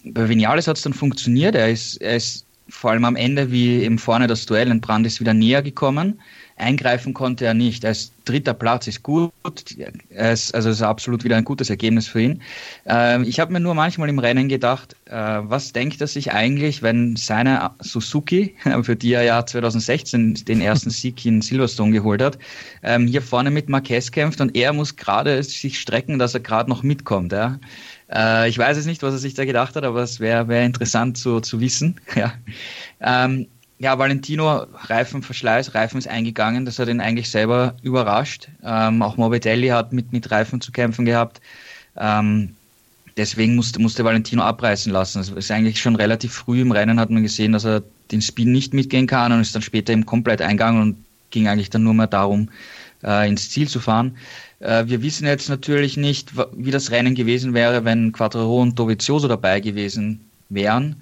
Bei Vinales hat es dann funktioniert, er ist, er ist vor allem am Ende, wie eben vorne das Duell entbrannt ist, wieder näher gekommen Eingreifen konnte er nicht. Als dritter Platz ist gut. Er ist, also ist absolut wieder ein gutes Ergebnis für ihn. Ähm, ich habe mir nur manchmal im Rennen gedacht, äh, was denkt er sich eigentlich, wenn seine Suzuki, für die er ja 2016 den ersten Sieg in Silverstone geholt hat, ähm, hier vorne mit Marquez kämpft und er muss gerade sich strecken, dass er gerade noch mitkommt. Ja? Äh, ich weiß es nicht, was er sich da gedacht hat, aber es wäre wär interessant zu, zu wissen. ja. Ähm, ja, Valentino, Reifenverschleiß, Reifen ist eingegangen, das hat ihn eigentlich selber überrascht. Ähm, auch Morbidelli hat mit, mit Reifen zu kämpfen gehabt. Ähm, deswegen musste, musste Valentino abreißen lassen. Also ist eigentlich schon relativ früh im Rennen hat man gesehen, dass er den Spin nicht mitgehen kann und ist dann später eben komplett eingegangen und ging eigentlich dann nur mehr darum, äh, ins Ziel zu fahren. Äh, wir wissen jetzt natürlich nicht, wie das Rennen gewesen wäre, wenn Quattro und Dovizioso dabei gewesen wären.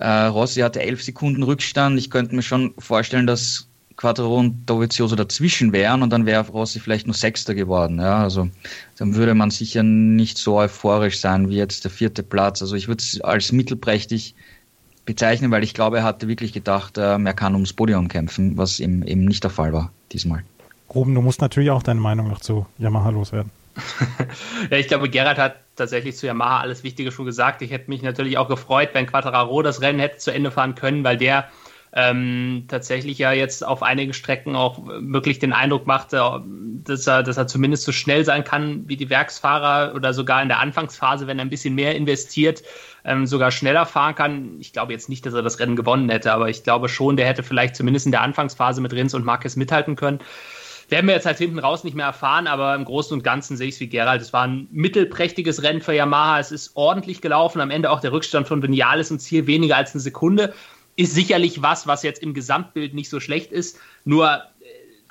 Äh, Rossi hatte elf Sekunden Rückstand. Ich könnte mir schon vorstellen, dass Quattro und Dovizioso dazwischen wären und dann wäre Rossi vielleicht nur Sechster geworden. Ja, also dann würde man sicher nicht so euphorisch sein wie jetzt der vierte Platz. Also ich würde es als mittelprächtig bezeichnen, weil ich glaube, er hatte wirklich gedacht, ähm, er kann ums Podium kämpfen, was eben, eben nicht der Fall war diesmal. Ruben, du musst natürlich auch deine Meinung noch zu Yamaha loswerden. ja, ich glaube, Gerhard hat tatsächlich zu Yamaha alles Wichtige schon gesagt. Ich hätte mich natürlich auch gefreut, wenn Quattararo das Rennen hätte zu Ende fahren können, weil der ähm, tatsächlich ja jetzt auf einigen Strecken auch wirklich den Eindruck machte, dass er, dass er zumindest so schnell sein kann wie die Werksfahrer oder sogar in der Anfangsphase, wenn er ein bisschen mehr investiert, ähm, sogar schneller fahren kann. Ich glaube jetzt nicht, dass er das Rennen gewonnen hätte, aber ich glaube schon, der hätte vielleicht zumindest in der Anfangsphase mit Rins und Marquez mithalten können. Werden wir jetzt halt hinten raus nicht mehr erfahren, aber im Großen und Ganzen sehe ich es wie Gerald. Es war ein mittelprächtiges Rennen für Yamaha. Es ist ordentlich gelaufen. Am Ende auch der Rückstand von Vinales im Ziel weniger als eine Sekunde. Ist sicherlich was, was jetzt im Gesamtbild nicht so schlecht ist. Nur äh,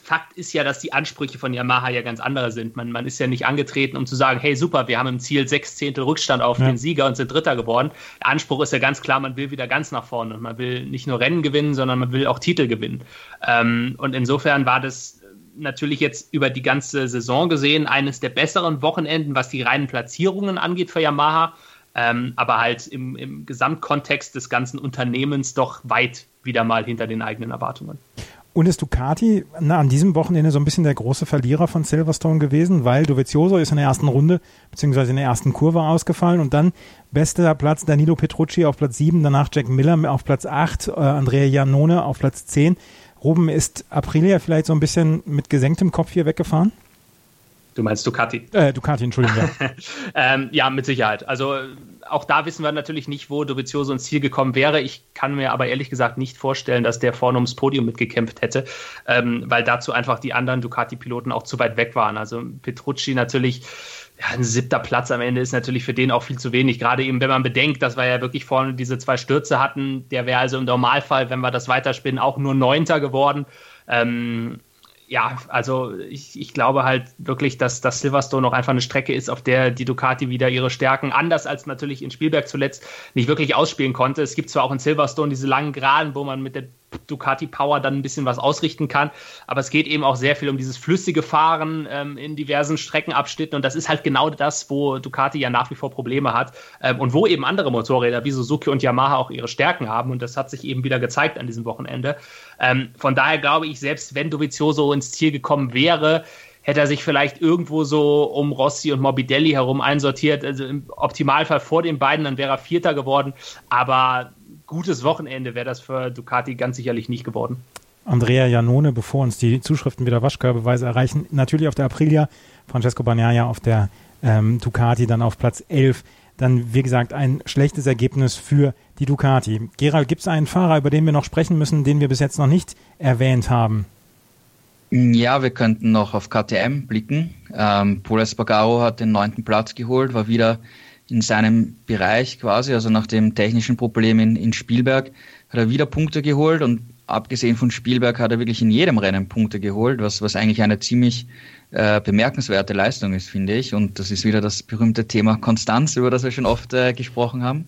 Fakt ist ja, dass die Ansprüche von Yamaha ja ganz andere sind. Man, man ist ja nicht angetreten, um zu sagen, hey super, wir haben im Ziel sechs Zehntel Rückstand auf ja. den Sieger und sind Dritter geworden. Der Anspruch ist ja ganz klar, man will wieder ganz nach vorne und man will nicht nur Rennen gewinnen, sondern man will auch Titel gewinnen. Ähm, und insofern war das natürlich jetzt über die ganze Saison gesehen eines der besseren Wochenenden, was die reinen Platzierungen angeht für Yamaha, ähm, aber halt im, im Gesamtkontext des ganzen Unternehmens doch weit wieder mal hinter den eigenen Erwartungen. Und ist Ducati na, an diesem Wochenende so ein bisschen der große Verlierer von Silverstone gewesen, weil Dovizioso ist in der ersten Runde beziehungsweise in der ersten Kurve ausgefallen und dann bester Platz Danilo Petrucci auf Platz 7, danach Jack Miller auf Platz 8, äh, Andrea Janone auf Platz 10. Ruben, ist Aprilia vielleicht so ein bisschen mit gesenktem Kopf hier weggefahren? Du meinst Ducati? Äh, Ducati, Entschuldigung. Ja. ähm, ja, mit Sicherheit. Also auch da wissen wir natürlich nicht, wo Dovizioso ins Ziel gekommen wäre. Ich kann mir aber ehrlich gesagt nicht vorstellen, dass der vorne ums Podium mitgekämpft hätte, ähm, weil dazu einfach die anderen Ducati-Piloten auch zu weit weg waren. Also Petrucci natürlich ja, ein siebter Platz am Ende ist natürlich für den auch viel zu wenig. Gerade eben, wenn man bedenkt, dass wir ja wirklich vorne diese zwei Stürze hatten, der wäre also im Normalfall, wenn wir das weiterspinnen, auch nur Neunter geworden. Ähm, ja, also ich, ich glaube halt wirklich, dass das Silverstone noch einfach eine Strecke ist, auf der die Ducati wieder ihre Stärken, anders als natürlich in Spielberg zuletzt, nicht wirklich ausspielen konnte. Es gibt zwar auch in Silverstone diese langen Geraden, wo man mit der Ducati Power dann ein bisschen was ausrichten kann. Aber es geht eben auch sehr viel um dieses flüssige Fahren ähm, in diversen Streckenabschnitten. Und das ist halt genau das, wo Ducati ja nach wie vor Probleme hat. Ähm, und wo eben andere Motorräder wie Suzuki und Yamaha auch ihre Stärken haben. Und das hat sich eben wieder gezeigt an diesem Wochenende. Ähm, von daher glaube ich, selbst wenn Dovizioso ins Ziel gekommen wäre, hätte er sich vielleicht irgendwo so um Rossi und Morbidelli herum einsortiert. Also im Optimalfall vor den beiden, dann wäre er Vierter geworden. Aber gutes Wochenende wäre das für Ducati ganz sicherlich nicht geworden. Andrea Janone, bevor uns die Zuschriften wieder Waschkörbeweise erreichen, natürlich auf der Aprilia, Francesco Bagnaia auf der ähm, Ducati dann auf Platz 11. Dann, wie gesagt, ein schlechtes Ergebnis für die Ducati. Gerald, gibt es einen Fahrer, über den wir noch sprechen müssen, den wir bis jetzt noch nicht erwähnt haben? Ja, wir könnten noch auf KTM blicken. Ähm, Paul Espargaro hat den neunten Platz geholt, war wieder in seinem Bereich quasi, also nach dem technischen Problem in, in Spielberg, hat er wieder Punkte geholt und abgesehen von Spielberg hat er wirklich in jedem Rennen Punkte geholt, was, was eigentlich eine ziemlich äh, bemerkenswerte Leistung ist, finde ich. Und das ist wieder das berühmte Thema Konstanz, über das wir schon oft äh, gesprochen haben.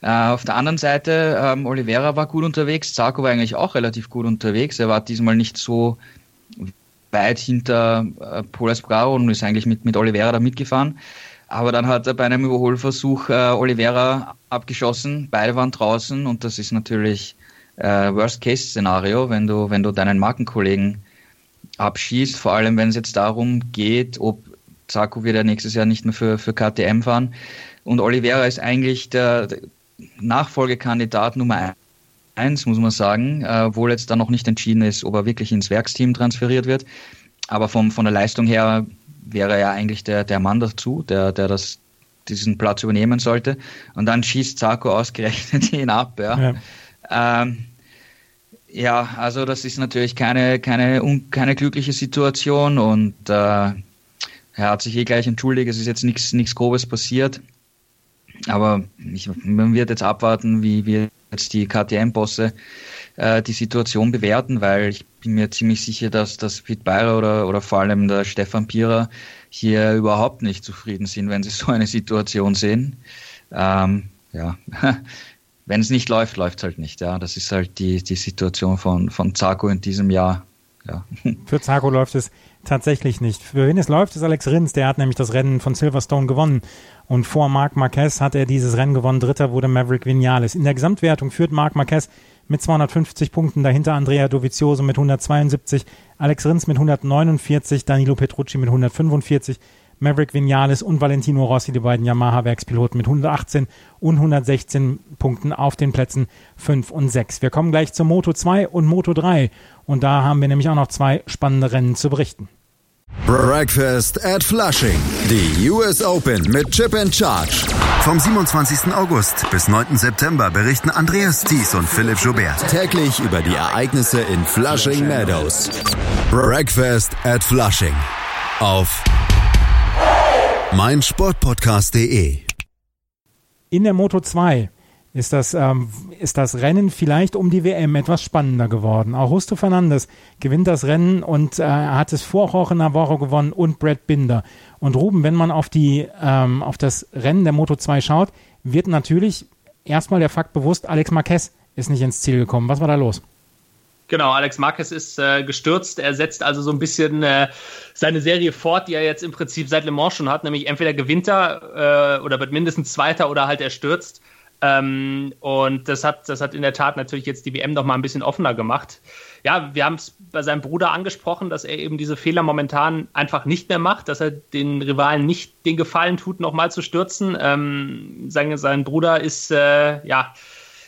Äh, auf der anderen Seite, ähm, Oliveira war gut unterwegs, Zarco war eigentlich auch relativ gut unterwegs. Er war diesmal nicht so weit hinter äh, Paul Espargaro und ist eigentlich mit, mit Oliveira da mitgefahren. Aber dann hat er bei einem Überholversuch äh, Oliveira abgeschossen, beide waren draußen und das ist natürlich äh, Worst-Case-Szenario, wenn du, wenn du deinen Markenkollegen abschießt, vor allem wenn es jetzt darum geht, ob Zarko wird ja nächstes Jahr nicht mehr für, für KTM fahren. Und Oliveira ist eigentlich der Nachfolgekandidat Nummer eins, muss man sagen, äh, obwohl jetzt da noch nicht entschieden ist, ob er wirklich ins Werksteam transferiert wird. Aber vom, von der Leistung her wäre ja eigentlich der, der Mann dazu, der, der das, diesen Platz übernehmen sollte. Und dann schießt Zarko ausgerechnet ihn ab. Ja. Ja. Ähm, ja, also das ist natürlich keine, keine, un, keine glückliche Situation und äh, er hat sich eh gleich entschuldigt, es ist jetzt nichts nichts Grobes passiert. Aber ich, man wird jetzt abwarten, wie wir jetzt die KTM-Bosse äh, die Situation bewerten, weil ich bin mir ziemlich sicher, dass das Pete Beirer oder, oder vor allem der Stefan Pierer hier überhaupt nicht zufrieden sind, wenn sie so eine Situation sehen. Ähm, ja, wenn es nicht läuft, läuft es halt nicht. Ja, das ist halt die, die Situation von, von Zarko in diesem Jahr. Ja. Für Zarko läuft es tatsächlich nicht. Für wen es läuft, ist Alex Rins. Der hat nämlich das Rennen von Silverstone gewonnen. Und vor Marc Marquez hat er dieses Rennen gewonnen. Dritter wurde Maverick Vinales. In der Gesamtwertung führt Marc Marquez mit 250 Punkten, dahinter Andrea Dovizioso mit 172, Alex Rins mit 149, Danilo Petrucci mit 145, Maverick Vinales und Valentino Rossi, die beiden Yamaha-Werkspiloten mit 118 und 116 Punkten auf den Plätzen 5 und 6. Wir kommen gleich zur Moto 2 und Moto 3 und da haben wir nämlich auch noch zwei spannende Rennen zu berichten. Breakfast at Flushing. Die US Open mit Chip and Charge. Vom 27. August bis 9. September berichten Andreas Thies und Philipp Joubert täglich über die Ereignisse in Flushing Meadows. Breakfast at Flushing. Auf meinsportpodcast.de. In der Moto 2 ist das, ähm, ist das Rennen vielleicht um die WM etwas spannender geworden. Augusto Fernandes gewinnt das Rennen und äh, hat es vor Jorge Navarro gewonnen und Brad Binder. Und Ruben, wenn man auf, die, ähm, auf das Rennen der Moto 2 schaut, wird natürlich erstmal der Fakt bewusst, Alex Marquez ist nicht ins Ziel gekommen. Was war da los? Genau, Alex Marquez ist äh, gestürzt. Er setzt also so ein bisschen äh, seine Serie fort, die er jetzt im Prinzip seit Le Mans schon hat, nämlich entweder gewinnt er äh, oder wird mindestens Zweiter oder halt er stürzt. Ähm, und das hat, das hat in der Tat natürlich jetzt die WM noch mal ein bisschen offener gemacht. Ja, wir haben es bei seinem Bruder angesprochen, dass er eben diese Fehler momentan einfach nicht mehr macht, dass er den Rivalen nicht den Gefallen tut, nochmal zu stürzen. Ähm, sein, sein Bruder ist, äh, ja,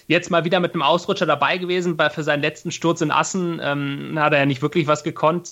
jetzt mal wieder mit einem Ausrutscher dabei gewesen. Bei, für seinen letzten Sturz in Assen ähm, hat er ja nicht wirklich was gekonnt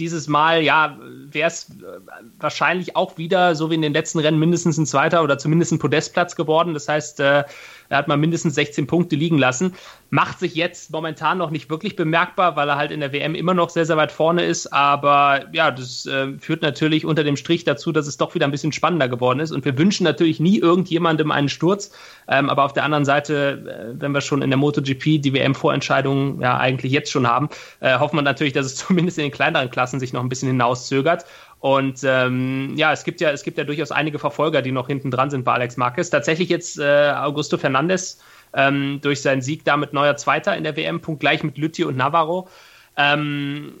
dieses Mal, ja, wäre es äh, wahrscheinlich auch wieder, so wie in den letzten Rennen, mindestens ein zweiter oder zumindest ein Podestplatz geworden. Das heißt, äh, er hat mal mindestens 16 Punkte liegen lassen. Macht sich jetzt momentan noch nicht wirklich bemerkbar, weil er halt in der WM immer noch sehr, sehr weit vorne ist. Aber ja, das äh, führt natürlich unter dem Strich dazu, dass es doch wieder ein bisschen spannender geworden ist. Und wir wünschen natürlich nie irgendjemandem einen Sturz. Ähm, aber auf der anderen Seite, äh, wenn wir schon in der MotoGP die WM-Vorentscheidung ja eigentlich jetzt schon haben, äh, hoffen wir natürlich, dass es zumindest in den kleineren Klassen sich noch ein bisschen hinauszögert. Und ähm, ja, es gibt ja, es gibt ja durchaus einige Verfolger, die noch hinten dran sind bei Alex Marquez. Tatsächlich jetzt äh, Augusto Fernandes ähm, durch seinen Sieg damit neuer Zweiter in der WM, Punkt gleich mit Lütti und Navarro. Ähm,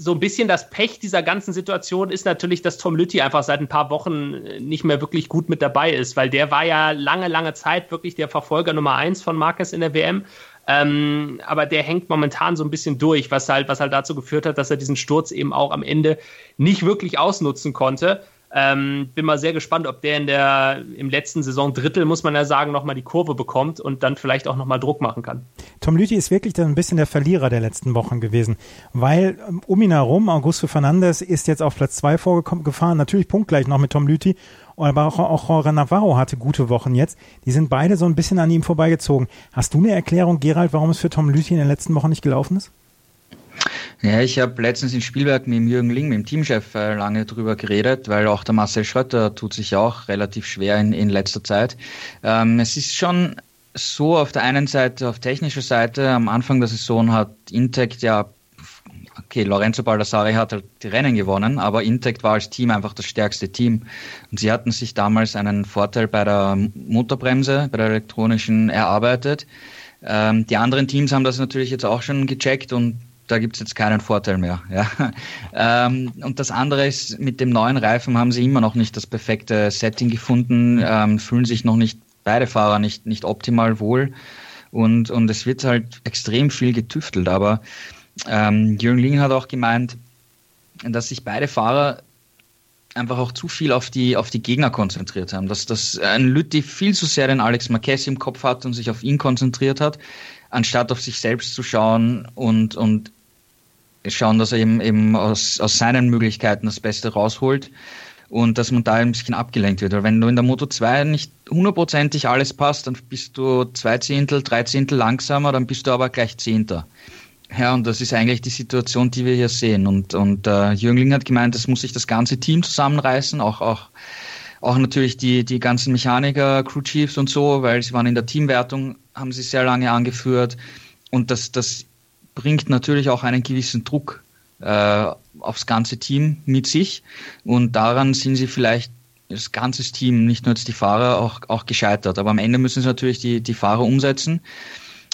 so ein bisschen das Pech dieser ganzen Situation ist natürlich, dass Tom Lütti einfach seit ein paar Wochen nicht mehr wirklich gut mit dabei ist, weil der war ja lange, lange Zeit wirklich der Verfolger Nummer eins von Marquez in der WM. Ähm, aber der hängt momentan so ein bisschen durch, was halt, was halt dazu geführt hat, dass er diesen Sturz eben auch am Ende nicht wirklich ausnutzen konnte. Ähm, bin mal sehr gespannt, ob der in der im letzten Saison Drittel, muss man ja sagen, nochmal die Kurve bekommt und dann vielleicht auch nochmal Druck machen kann. Tom Lüthi ist wirklich dann ein bisschen der Verlierer der letzten Wochen gewesen, weil ähm, um ihn herum, Augusto Fernandes ist jetzt auf Platz zwei vorgefahren, natürlich punktgleich noch mit Tom Lüthi aber auch, auch Jorge Navarro hatte gute Wochen jetzt. Die sind beide so ein bisschen an ihm vorbeigezogen. Hast du eine Erklärung, Gerald, warum es für Tom Lüthi in den letzten Wochen nicht gelaufen ist? Ja, ich habe letztens in Spielwerk mit dem Jürgen Ling, mit dem Teamchef, äh, lange drüber geredet, weil auch der Marcel Schrötter tut sich auch relativ schwer in, in letzter Zeit. Ähm, es ist schon so auf der einen Seite, auf technischer Seite, am Anfang der Saison hat Intect ja okay, Lorenzo Baldassari hat halt die Rennen gewonnen, aber Intect war als Team einfach das stärkste Team. Und sie hatten sich damals einen Vorteil bei der Motorbremse, bei der elektronischen erarbeitet. Ähm, die anderen Teams haben das natürlich jetzt auch schon gecheckt und da gibt es jetzt keinen Vorteil mehr. Ja. Ähm, und das andere ist, mit dem neuen Reifen haben sie immer noch nicht das perfekte Setting gefunden, ähm, fühlen sich noch nicht beide Fahrer nicht, nicht optimal wohl. Und, und es wird halt extrem viel getüftelt, aber ähm, Jürgen Ling hat auch gemeint, dass sich beide Fahrer einfach auch zu viel auf die, auf die Gegner konzentriert haben. Dass, dass ein Lütti viel zu sehr den Alex Marquez im Kopf hat und sich auf ihn konzentriert hat, anstatt auf sich selbst zu schauen und, und schauen, dass er eben, eben aus, aus seinen Möglichkeiten das Beste rausholt und dass man da ein bisschen abgelenkt wird. Weil wenn du in der Moto 2 nicht hundertprozentig alles passt, dann bist du zwei Zehntel, drei Zehntel langsamer, dann bist du aber gleich Zehnter. Ja, und das ist eigentlich die Situation, die wir hier sehen. Und, und äh, Jüngling hat gemeint, es muss sich das ganze Team zusammenreißen, auch, auch, auch natürlich die, die ganzen Mechaniker, Crew Chiefs und so, weil sie waren in der Teamwertung, haben sie sehr lange angeführt. Und das, das bringt natürlich auch einen gewissen Druck äh, aufs ganze Team mit sich. Und daran sind sie vielleicht das ganze Team, nicht nur jetzt die Fahrer, auch, auch gescheitert. Aber am Ende müssen sie natürlich die, die Fahrer umsetzen.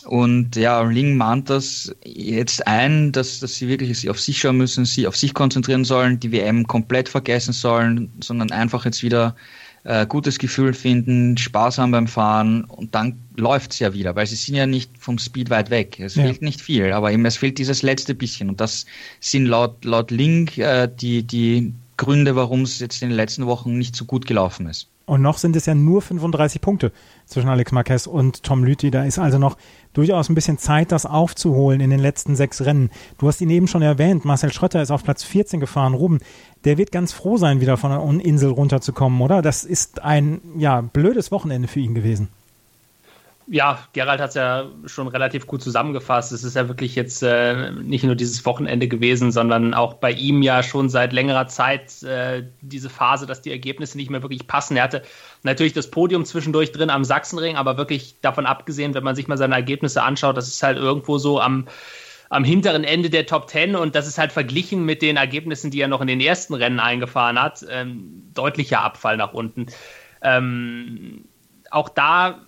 Und ja, Ling mahnt das jetzt ein, dass, dass sie wirklich auf sich schauen müssen, sie auf sich konzentrieren sollen, die WM komplett vergessen sollen, sondern einfach jetzt wieder äh, gutes Gefühl finden, Spaß haben beim Fahren und dann läuft's ja wieder, weil sie sind ja nicht vom Speed weit weg. Es ja. fehlt nicht viel, aber eben es fehlt dieses letzte bisschen und das sind laut, laut Link äh, die, die Gründe, warum es jetzt in den letzten Wochen nicht so gut gelaufen ist. Und noch sind es ja nur 35 Punkte zwischen Alex Marquez und Tom Lüthi. Da ist also noch durchaus ein bisschen Zeit, das aufzuholen in den letzten sechs Rennen. Du hast ihn eben schon erwähnt. Marcel Schrötter ist auf Platz 14 gefahren. Ruben, der wird ganz froh sein, wieder von der Insel runterzukommen, oder? Das ist ein, ja, blödes Wochenende für ihn gewesen ja, Gerald hat es ja schon relativ gut zusammengefasst. Es ist ja wirklich jetzt äh, nicht nur dieses Wochenende gewesen, sondern auch bei ihm ja schon seit längerer Zeit äh, diese Phase, dass die Ergebnisse nicht mehr wirklich passen. Er hatte natürlich das Podium zwischendurch drin am Sachsenring, aber wirklich davon abgesehen, wenn man sich mal seine Ergebnisse anschaut, das ist halt irgendwo so am am hinteren Ende der Top Ten und das ist halt verglichen mit den Ergebnissen, die er noch in den ersten Rennen eingefahren hat, ähm, deutlicher Abfall nach unten. Ähm, auch da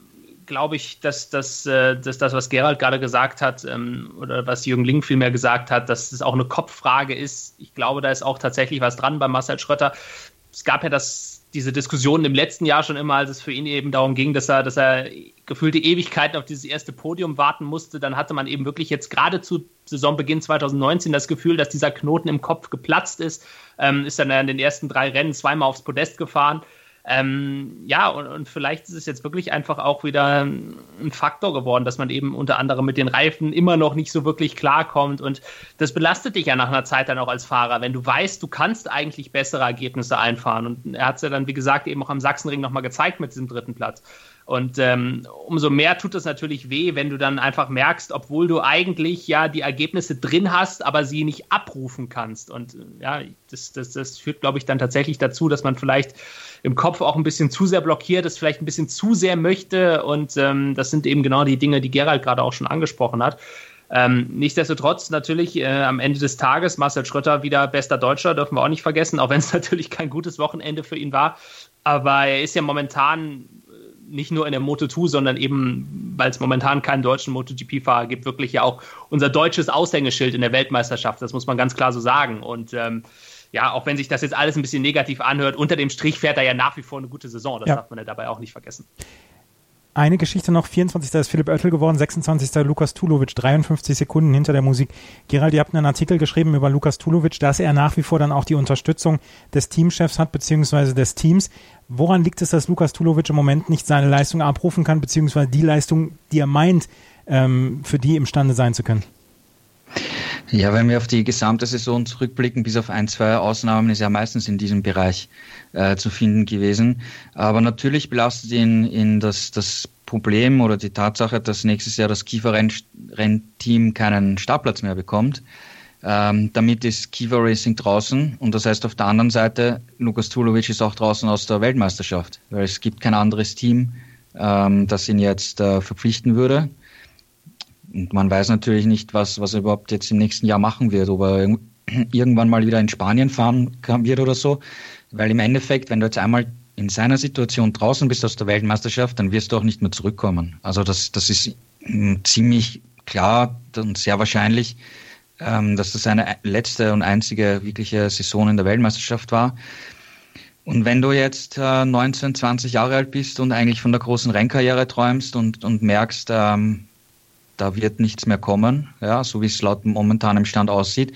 glaube ich, dass, dass, äh, dass das, was Gerald gerade gesagt hat, ähm, oder was Jürgen Link vielmehr gesagt hat, dass es auch eine Kopffrage ist. Ich glaube, da ist auch tatsächlich was dran bei Marcel Schröter. Es gab ja das, diese Diskussion im letzten Jahr schon immer, als es für ihn eben darum ging, dass er, dass er gefühlte Ewigkeiten auf dieses erste Podium warten musste. Dann hatte man eben wirklich jetzt gerade zu Saisonbeginn 2019 das Gefühl, dass dieser Knoten im Kopf geplatzt ist. Ähm, ist dann in den ersten drei Rennen zweimal aufs Podest gefahren. Ähm, ja, und, und, vielleicht ist es jetzt wirklich einfach auch wieder ein Faktor geworden, dass man eben unter anderem mit den Reifen immer noch nicht so wirklich klarkommt. Und das belastet dich ja nach einer Zeit dann auch als Fahrer, wenn du weißt, du kannst eigentlich bessere Ergebnisse einfahren. Und er hat es ja dann, wie gesagt, eben auch am Sachsenring nochmal gezeigt mit diesem dritten Platz. Und ähm, umso mehr tut es natürlich weh, wenn du dann einfach merkst, obwohl du eigentlich ja die Ergebnisse drin hast, aber sie nicht abrufen kannst. Und ja, das, das, das führt, glaube ich, dann tatsächlich dazu, dass man vielleicht im Kopf auch ein bisschen zu sehr blockiert ist, vielleicht ein bisschen zu sehr möchte. Und ähm, das sind eben genau die Dinge, die Gerald gerade auch schon angesprochen hat. Ähm, nichtsdestotrotz natürlich äh, am Ende des Tages Marcel Schröter wieder bester Deutscher, dürfen wir auch nicht vergessen, auch wenn es natürlich kein gutes Wochenende für ihn war. Aber er ist ja momentan nicht nur in der Moto2, sondern eben, weil es momentan keinen deutschen MotoGP-Fahrer gibt, wirklich ja auch unser deutsches Aushängeschild in der Weltmeisterschaft. Das muss man ganz klar so sagen. Und ähm, ja, auch wenn sich das jetzt alles ein bisschen negativ anhört, unter dem Strich fährt er ja nach wie vor eine gute Saison. Das ja. darf man ja dabei auch nicht vergessen. Eine Geschichte noch, 24. ist Philipp Oettel geworden, 26. Lukas Tulovic, 53 Sekunden hinter der Musik. Gerald, ihr habt einen Artikel geschrieben über Lukas Tulovic, dass er nach wie vor dann auch die Unterstützung des Teamchefs hat, beziehungsweise des Teams. Woran liegt es, dass Lukas Tulovic im Moment nicht seine Leistung abrufen kann, beziehungsweise die Leistung, die er meint, ähm, für die imstande sein zu können? Ja, wenn wir auf die gesamte Saison zurückblicken, bis auf ein, zwei Ausnahmen, ist er meistens in diesem Bereich äh, zu finden gewesen. Aber natürlich belastet ihn in das, das Problem oder die Tatsache, dass nächstes Jahr das Kiefer-Rennteam keinen Startplatz mehr bekommt. Ähm, damit ist Kiva Racing draußen und das heißt auf der anderen Seite, Lukas Tulovic ist auch draußen aus der Weltmeisterschaft, weil es gibt kein anderes Team, ähm, das ihn jetzt äh, verpflichten würde. Und man weiß natürlich nicht, was, was er überhaupt jetzt im nächsten Jahr machen wird, ob er irgendwann mal wieder in Spanien fahren wird oder so. Weil im Endeffekt, wenn du jetzt einmal in seiner Situation draußen bist aus der Weltmeisterschaft, dann wirst du auch nicht mehr zurückkommen. Also das, das ist hm, ziemlich klar und sehr wahrscheinlich, ähm, dass das seine letzte und einzige wirkliche Saison in der Weltmeisterschaft war. Und wenn du jetzt äh, 19, 20 Jahre alt bist und eigentlich von der großen Rennkarriere träumst und, und merkst, ähm, da wird nichts mehr kommen, ja, so wie es laut momentanem Stand aussieht,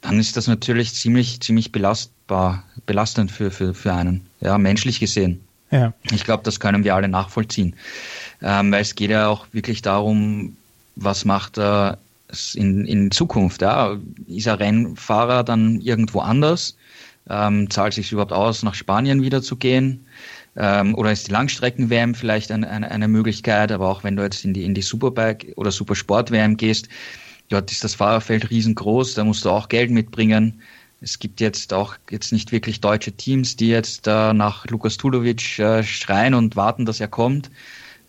dann ist das natürlich ziemlich, ziemlich belastbar, belastend für, für, für einen, ja, menschlich gesehen. Ja. Ich glaube, das können wir alle nachvollziehen. Ähm, weil es geht ja auch wirklich darum, was macht er in, in Zukunft. Ja? Ist er Rennfahrer dann irgendwo anders? Ähm, zahlt sich überhaupt aus, nach Spanien wieder zu gehen? Ähm, oder ist die Langstrecken-WM vielleicht eine, eine, eine, Möglichkeit? Aber auch wenn du jetzt in die, in die Superbike oder Supersport-WM gehst, dort ist das Fahrerfeld riesengroß, da musst du auch Geld mitbringen. Es gibt jetzt auch jetzt nicht wirklich deutsche Teams, die jetzt äh, nach Lukas Tulovic äh, schreien und warten, dass er kommt.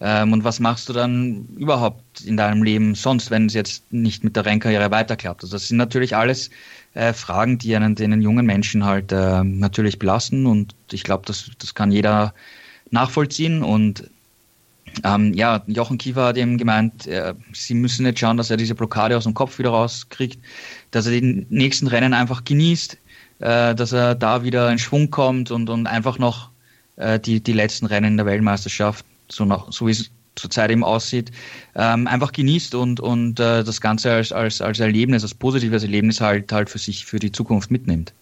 Ähm, und was machst du dann überhaupt in deinem Leben sonst, wenn es jetzt nicht mit der Rennkarriere weiterklappt? Also das sind natürlich alles äh, Fragen, die einen, den jungen Menschen halt äh, natürlich belasten. Und ich glaube, das, das kann jeder nachvollziehen. Und ähm, ja, Jochen Kiefer hat eben gemeint, äh, sie müssen jetzt schauen, dass er diese Blockade aus dem Kopf wieder rauskriegt, dass er die nächsten Rennen einfach genießt, äh, dass er da wieder in Schwung kommt und, und einfach noch äh, die, die letzten Rennen der Weltmeisterschaft so, noch, so wie es zurzeit eben aussieht, ähm, einfach genießt und, und äh, das Ganze als, als, als Erlebnis, als positives Erlebnis halt, halt für sich, für die Zukunft mitnimmt.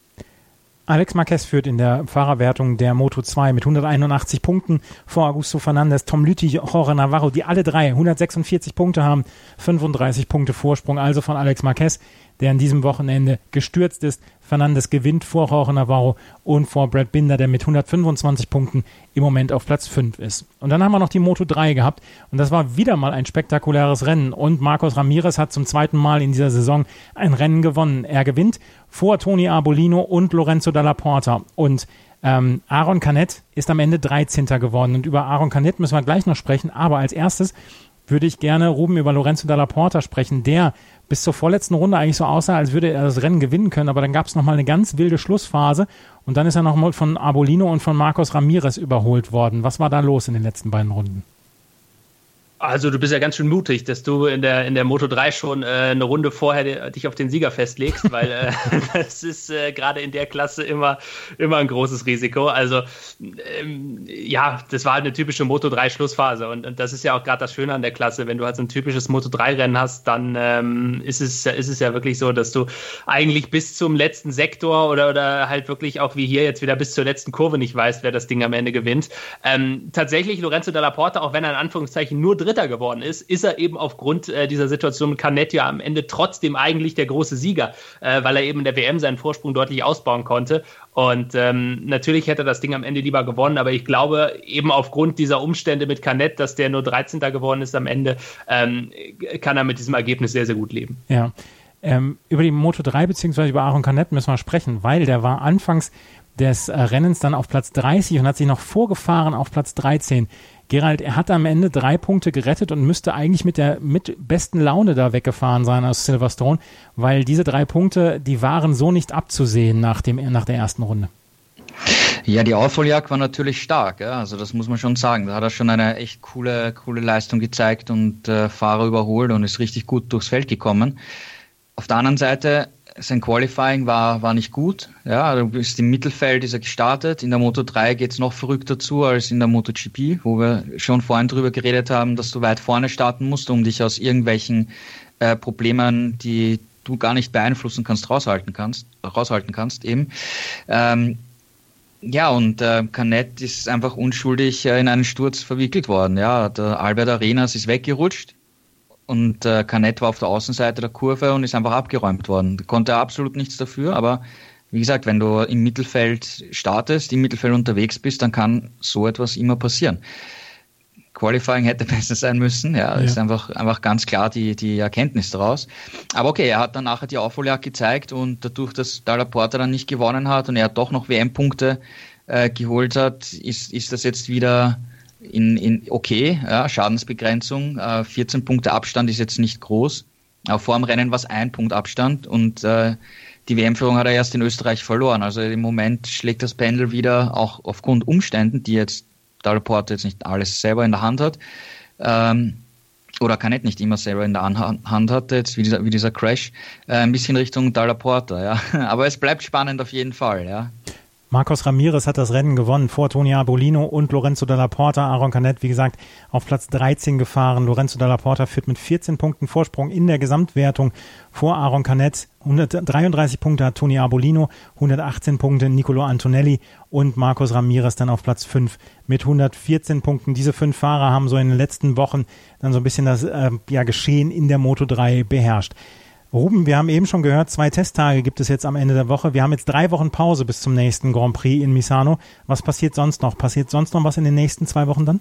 Alex Marquez führt in der Fahrerwertung der Moto 2 mit 181 Punkten vor Augusto Fernandes, Tom Lütti, Jorge Navarro, die alle drei 146 Punkte haben, 35 Punkte Vorsprung also von Alex Marquez der an diesem Wochenende gestürzt ist. Fernandes gewinnt vor Jorge Navarro und vor Brad Binder, der mit 125 Punkten im Moment auf Platz 5 ist. Und dann haben wir noch die Moto 3 gehabt und das war wieder mal ein spektakuläres Rennen und Marcos Ramirez hat zum zweiten Mal in dieser Saison ein Rennen gewonnen. Er gewinnt vor Toni Arbolino und Lorenzo Dalla Porta und ähm, Aaron Canet ist am Ende 13. geworden und über Aaron Canet müssen wir gleich noch sprechen, aber als erstes würde ich gerne Ruben über Lorenzo Dalla Porta sprechen, der bis zur vorletzten Runde eigentlich so aussah, als würde er das Rennen gewinnen können, aber dann gab es nochmal eine ganz wilde Schlussphase und dann ist er nochmal von Abolino und von Marcos Ramirez überholt worden. Was war da los in den letzten beiden Runden? Also du bist ja ganz schön mutig, dass du in der, in der Moto 3 schon äh, eine Runde vorher dich auf den Sieger festlegst, weil äh, das ist äh, gerade in der Klasse immer, immer ein großes Risiko. Also ähm, ja, das war halt eine typische Moto 3 Schlussphase und, und das ist ja auch gerade das Schöne an der Klasse. Wenn du halt so ein typisches Moto 3 Rennen hast, dann ähm, ist, es, ist es ja wirklich so, dass du eigentlich bis zum letzten Sektor oder, oder halt wirklich auch wie hier jetzt wieder bis zur letzten Kurve nicht weißt, wer das Ding am Ende gewinnt. Ähm, tatsächlich Lorenzo Dalla Porta, auch wenn er in Anführungszeichen nur Dritter geworden ist, ist er eben aufgrund äh, dieser Situation mit Canet ja am Ende trotzdem eigentlich der große Sieger, äh, weil er eben in der WM seinen Vorsprung deutlich ausbauen konnte. Und ähm, natürlich hätte er das Ding am Ende lieber gewonnen, aber ich glaube, eben aufgrund dieser Umstände mit Canet, dass der nur 13. geworden ist am Ende, ähm, kann er mit diesem Ergebnis sehr, sehr gut leben. Ja. Ähm, über die Moto 3 bzw. über Aaron Canet müssen wir sprechen, weil der war anfangs des äh, Rennens dann auf Platz 30 und hat sich noch vorgefahren auf Platz 13. Gerald, er hat am Ende drei Punkte gerettet und müsste eigentlich mit der mit besten Laune da weggefahren sein aus Silverstone, weil diese drei Punkte, die waren so nicht abzusehen nach, dem, nach der ersten Runde. Ja, die Aufholjagd war natürlich stark, ja. also das muss man schon sagen. Da hat er schon eine echt coole, coole Leistung gezeigt und äh, Fahrer überholt und ist richtig gut durchs Feld gekommen. Auf der anderen Seite sein Qualifying war, war nicht gut. Ja, du bist im Mittelfeld, ist er gestartet. In der Moto 3 geht es noch verrückter zu als in der MotoGP, wo wir schon vorhin drüber geredet haben, dass du weit vorne starten musst, um dich aus irgendwelchen äh, Problemen, die du gar nicht beeinflussen kannst, raushalten kannst, raushalten kannst eben. Ähm, ja, und äh, Canet ist einfach unschuldig äh, in einen Sturz verwickelt worden. Ja, der Albert Arenas ist weggerutscht und äh, Canet war auf der Außenseite der Kurve und ist einfach abgeräumt worden. Da konnte er absolut nichts dafür, aber wie gesagt, wenn du im Mittelfeld startest, im Mittelfeld unterwegs bist, dann kann so etwas immer passieren. Qualifying hätte besser sein müssen, ja, ja. ist einfach, einfach ganz klar die, die Erkenntnis daraus. Aber okay, er hat dann nachher die Aufholjagd gezeigt und dadurch, dass Dalla Porta dann nicht gewonnen hat und er doch noch WM-Punkte äh, geholt hat, ist, ist das jetzt wieder in, in okay, ja, Schadensbegrenzung, äh, 14 Punkte Abstand ist jetzt nicht groß. Aber vor dem Rennen war es ein Punkt Abstand und äh, die WM-Führung hat er erst in Österreich verloren. Also im Moment schlägt das Pendel wieder, auch aufgrund Umständen, die jetzt Dalport jetzt nicht alles selber in der Hand hat, ähm, oder Canet nicht immer selber in der Hand hat, jetzt wie dieser, wie dieser Crash, äh, ein bisschen Richtung Dalaporta, ja. Aber es bleibt spannend auf jeden Fall, ja. Marcos Ramirez hat das Rennen gewonnen vor Toni Arbolino und Lorenzo Dalla Porta. Aaron Canet, wie gesagt, auf Platz 13 gefahren. Lorenzo Dalla Porta führt mit 14 Punkten Vorsprung in der Gesamtwertung vor Aaron Canet. 133 Punkte hat Toni Arbolino, 118 Punkte Nicolo Antonelli und Marcos Ramirez dann auf Platz 5 mit 114 Punkten. Diese fünf Fahrer haben so in den letzten Wochen dann so ein bisschen das äh, ja, Geschehen in der Moto 3 beherrscht. Ruben, wir haben eben schon gehört, zwei Testtage gibt es jetzt am Ende der Woche. Wir haben jetzt drei Wochen Pause bis zum nächsten Grand Prix in Misano. Was passiert sonst noch? Passiert sonst noch was in den nächsten zwei Wochen dann?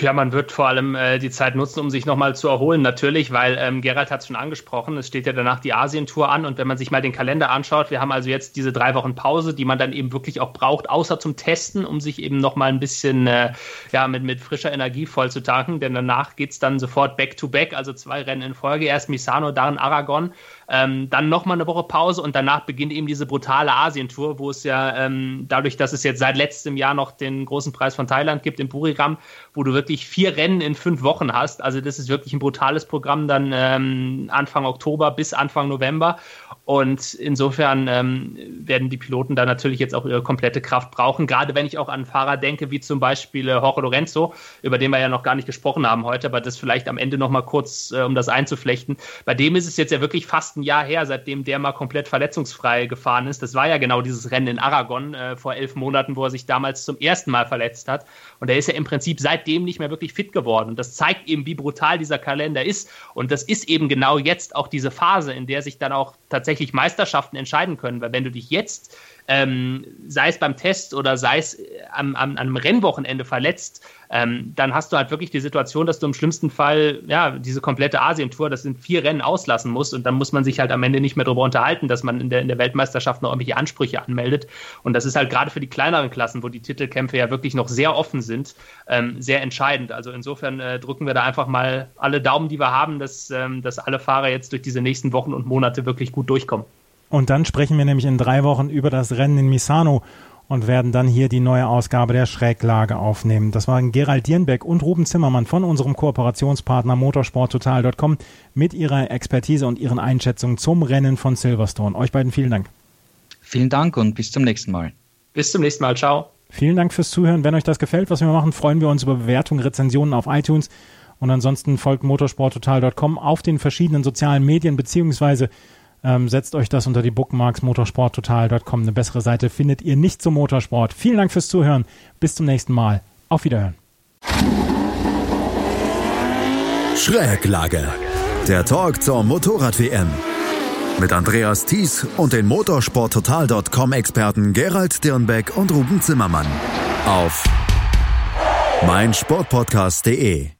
Ja, man wird vor allem äh, die Zeit nutzen, um sich nochmal zu erholen, natürlich, weil ähm, Gerald hat es schon angesprochen, es steht ja danach die Asien-Tour an und wenn man sich mal den Kalender anschaut, wir haben also jetzt diese drei Wochen Pause, die man dann eben wirklich auch braucht, außer zum Testen, um sich eben nochmal ein bisschen äh, ja, mit, mit frischer Energie voll denn danach geht es dann sofort back-to-back, -back, also zwei Rennen in Folge, erst Misano, dann Aragon ähm, dann nochmal eine Woche Pause und danach beginnt eben diese brutale Asientour, wo es ja ähm, dadurch, dass es jetzt seit letztem Jahr noch den großen Preis von Thailand gibt, in Buriram, wo du wirklich vier Rennen in fünf Wochen hast. Also das ist wirklich ein brutales Programm dann ähm, Anfang Oktober bis Anfang November. Und insofern ähm, werden die Piloten da natürlich jetzt auch ihre komplette Kraft brauchen. Gerade wenn ich auch an Fahrer denke, wie zum Beispiel äh, Jorge Lorenzo, über den wir ja noch gar nicht gesprochen haben heute, aber das vielleicht am Ende noch mal kurz, äh, um das einzuflechten. Bei dem ist es jetzt ja wirklich fast ein Jahr her, seitdem der mal komplett verletzungsfrei gefahren ist. Das war ja genau dieses Rennen in Aragon äh, vor elf Monaten, wo er sich damals zum ersten Mal verletzt hat. Und er ist ja im Prinzip seitdem nicht mehr wirklich fit geworden. Und das zeigt eben, wie brutal dieser Kalender ist. Und das ist eben genau jetzt auch diese Phase, in der sich dann auch tatsächlich Meisterschaften entscheiden können. Weil wenn du dich jetzt, ähm, sei es beim Test oder sei es am, am, am Rennwochenende verletzt, ähm, dann hast du halt wirklich die Situation, dass du im schlimmsten Fall ja diese komplette Asien-Tour, das sind vier Rennen, auslassen musst und dann muss man sich halt am Ende nicht mehr darüber unterhalten, dass man in der, in der Weltmeisterschaft noch irgendwelche Ansprüche anmeldet. Und das ist halt gerade für die kleineren Klassen, wo die Titelkämpfe ja wirklich noch sehr offen sind, ähm, sehr entscheidend. Also insofern äh, drücken wir da einfach mal alle Daumen, die wir haben, dass, ähm, dass alle Fahrer jetzt durch diese nächsten Wochen und Monate wirklich gut durchkommen. Und dann sprechen wir nämlich in drei Wochen über das Rennen in Misano und werden dann hier die neue Ausgabe der Schräglage aufnehmen. Das waren Gerald Dierenbeck und Ruben Zimmermann von unserem Kooperationspartner motorsporttotal.com mit ihrer Expertise und ihren Einschätzungen zum Rennen von Silverstone. Euch beiden vielen Dank. Vielen Dank und bis zum nächsten Mal. Bis zum nächsten Mal. Ciao. Vielen Dank fürs Zuhören. Wenn euch das gefällt, was wir machen, freuen wir uns über Bewertungen, Rezensionen auf iTunes. Und ansonsten folgt motorsporttotal.com auf den verschiedenen sozialen Medien beziehungsweise ähm, setzt euch das unter die Bookmarks motorsporttotal.com. Eine bessere Seite findet ihr nicht zum Motorsport. Vielen Dank fürs Zuhören. Bis zum nächsten Mal. Auf Wiederhören. Schräglage. Der Talk zur Motorrad-WM. Mit Andreas Thies und den motorsporttotal.com-Experten Gerald Dirnbeck und Ruben Zimmermann. Auf meinsportpodcast.de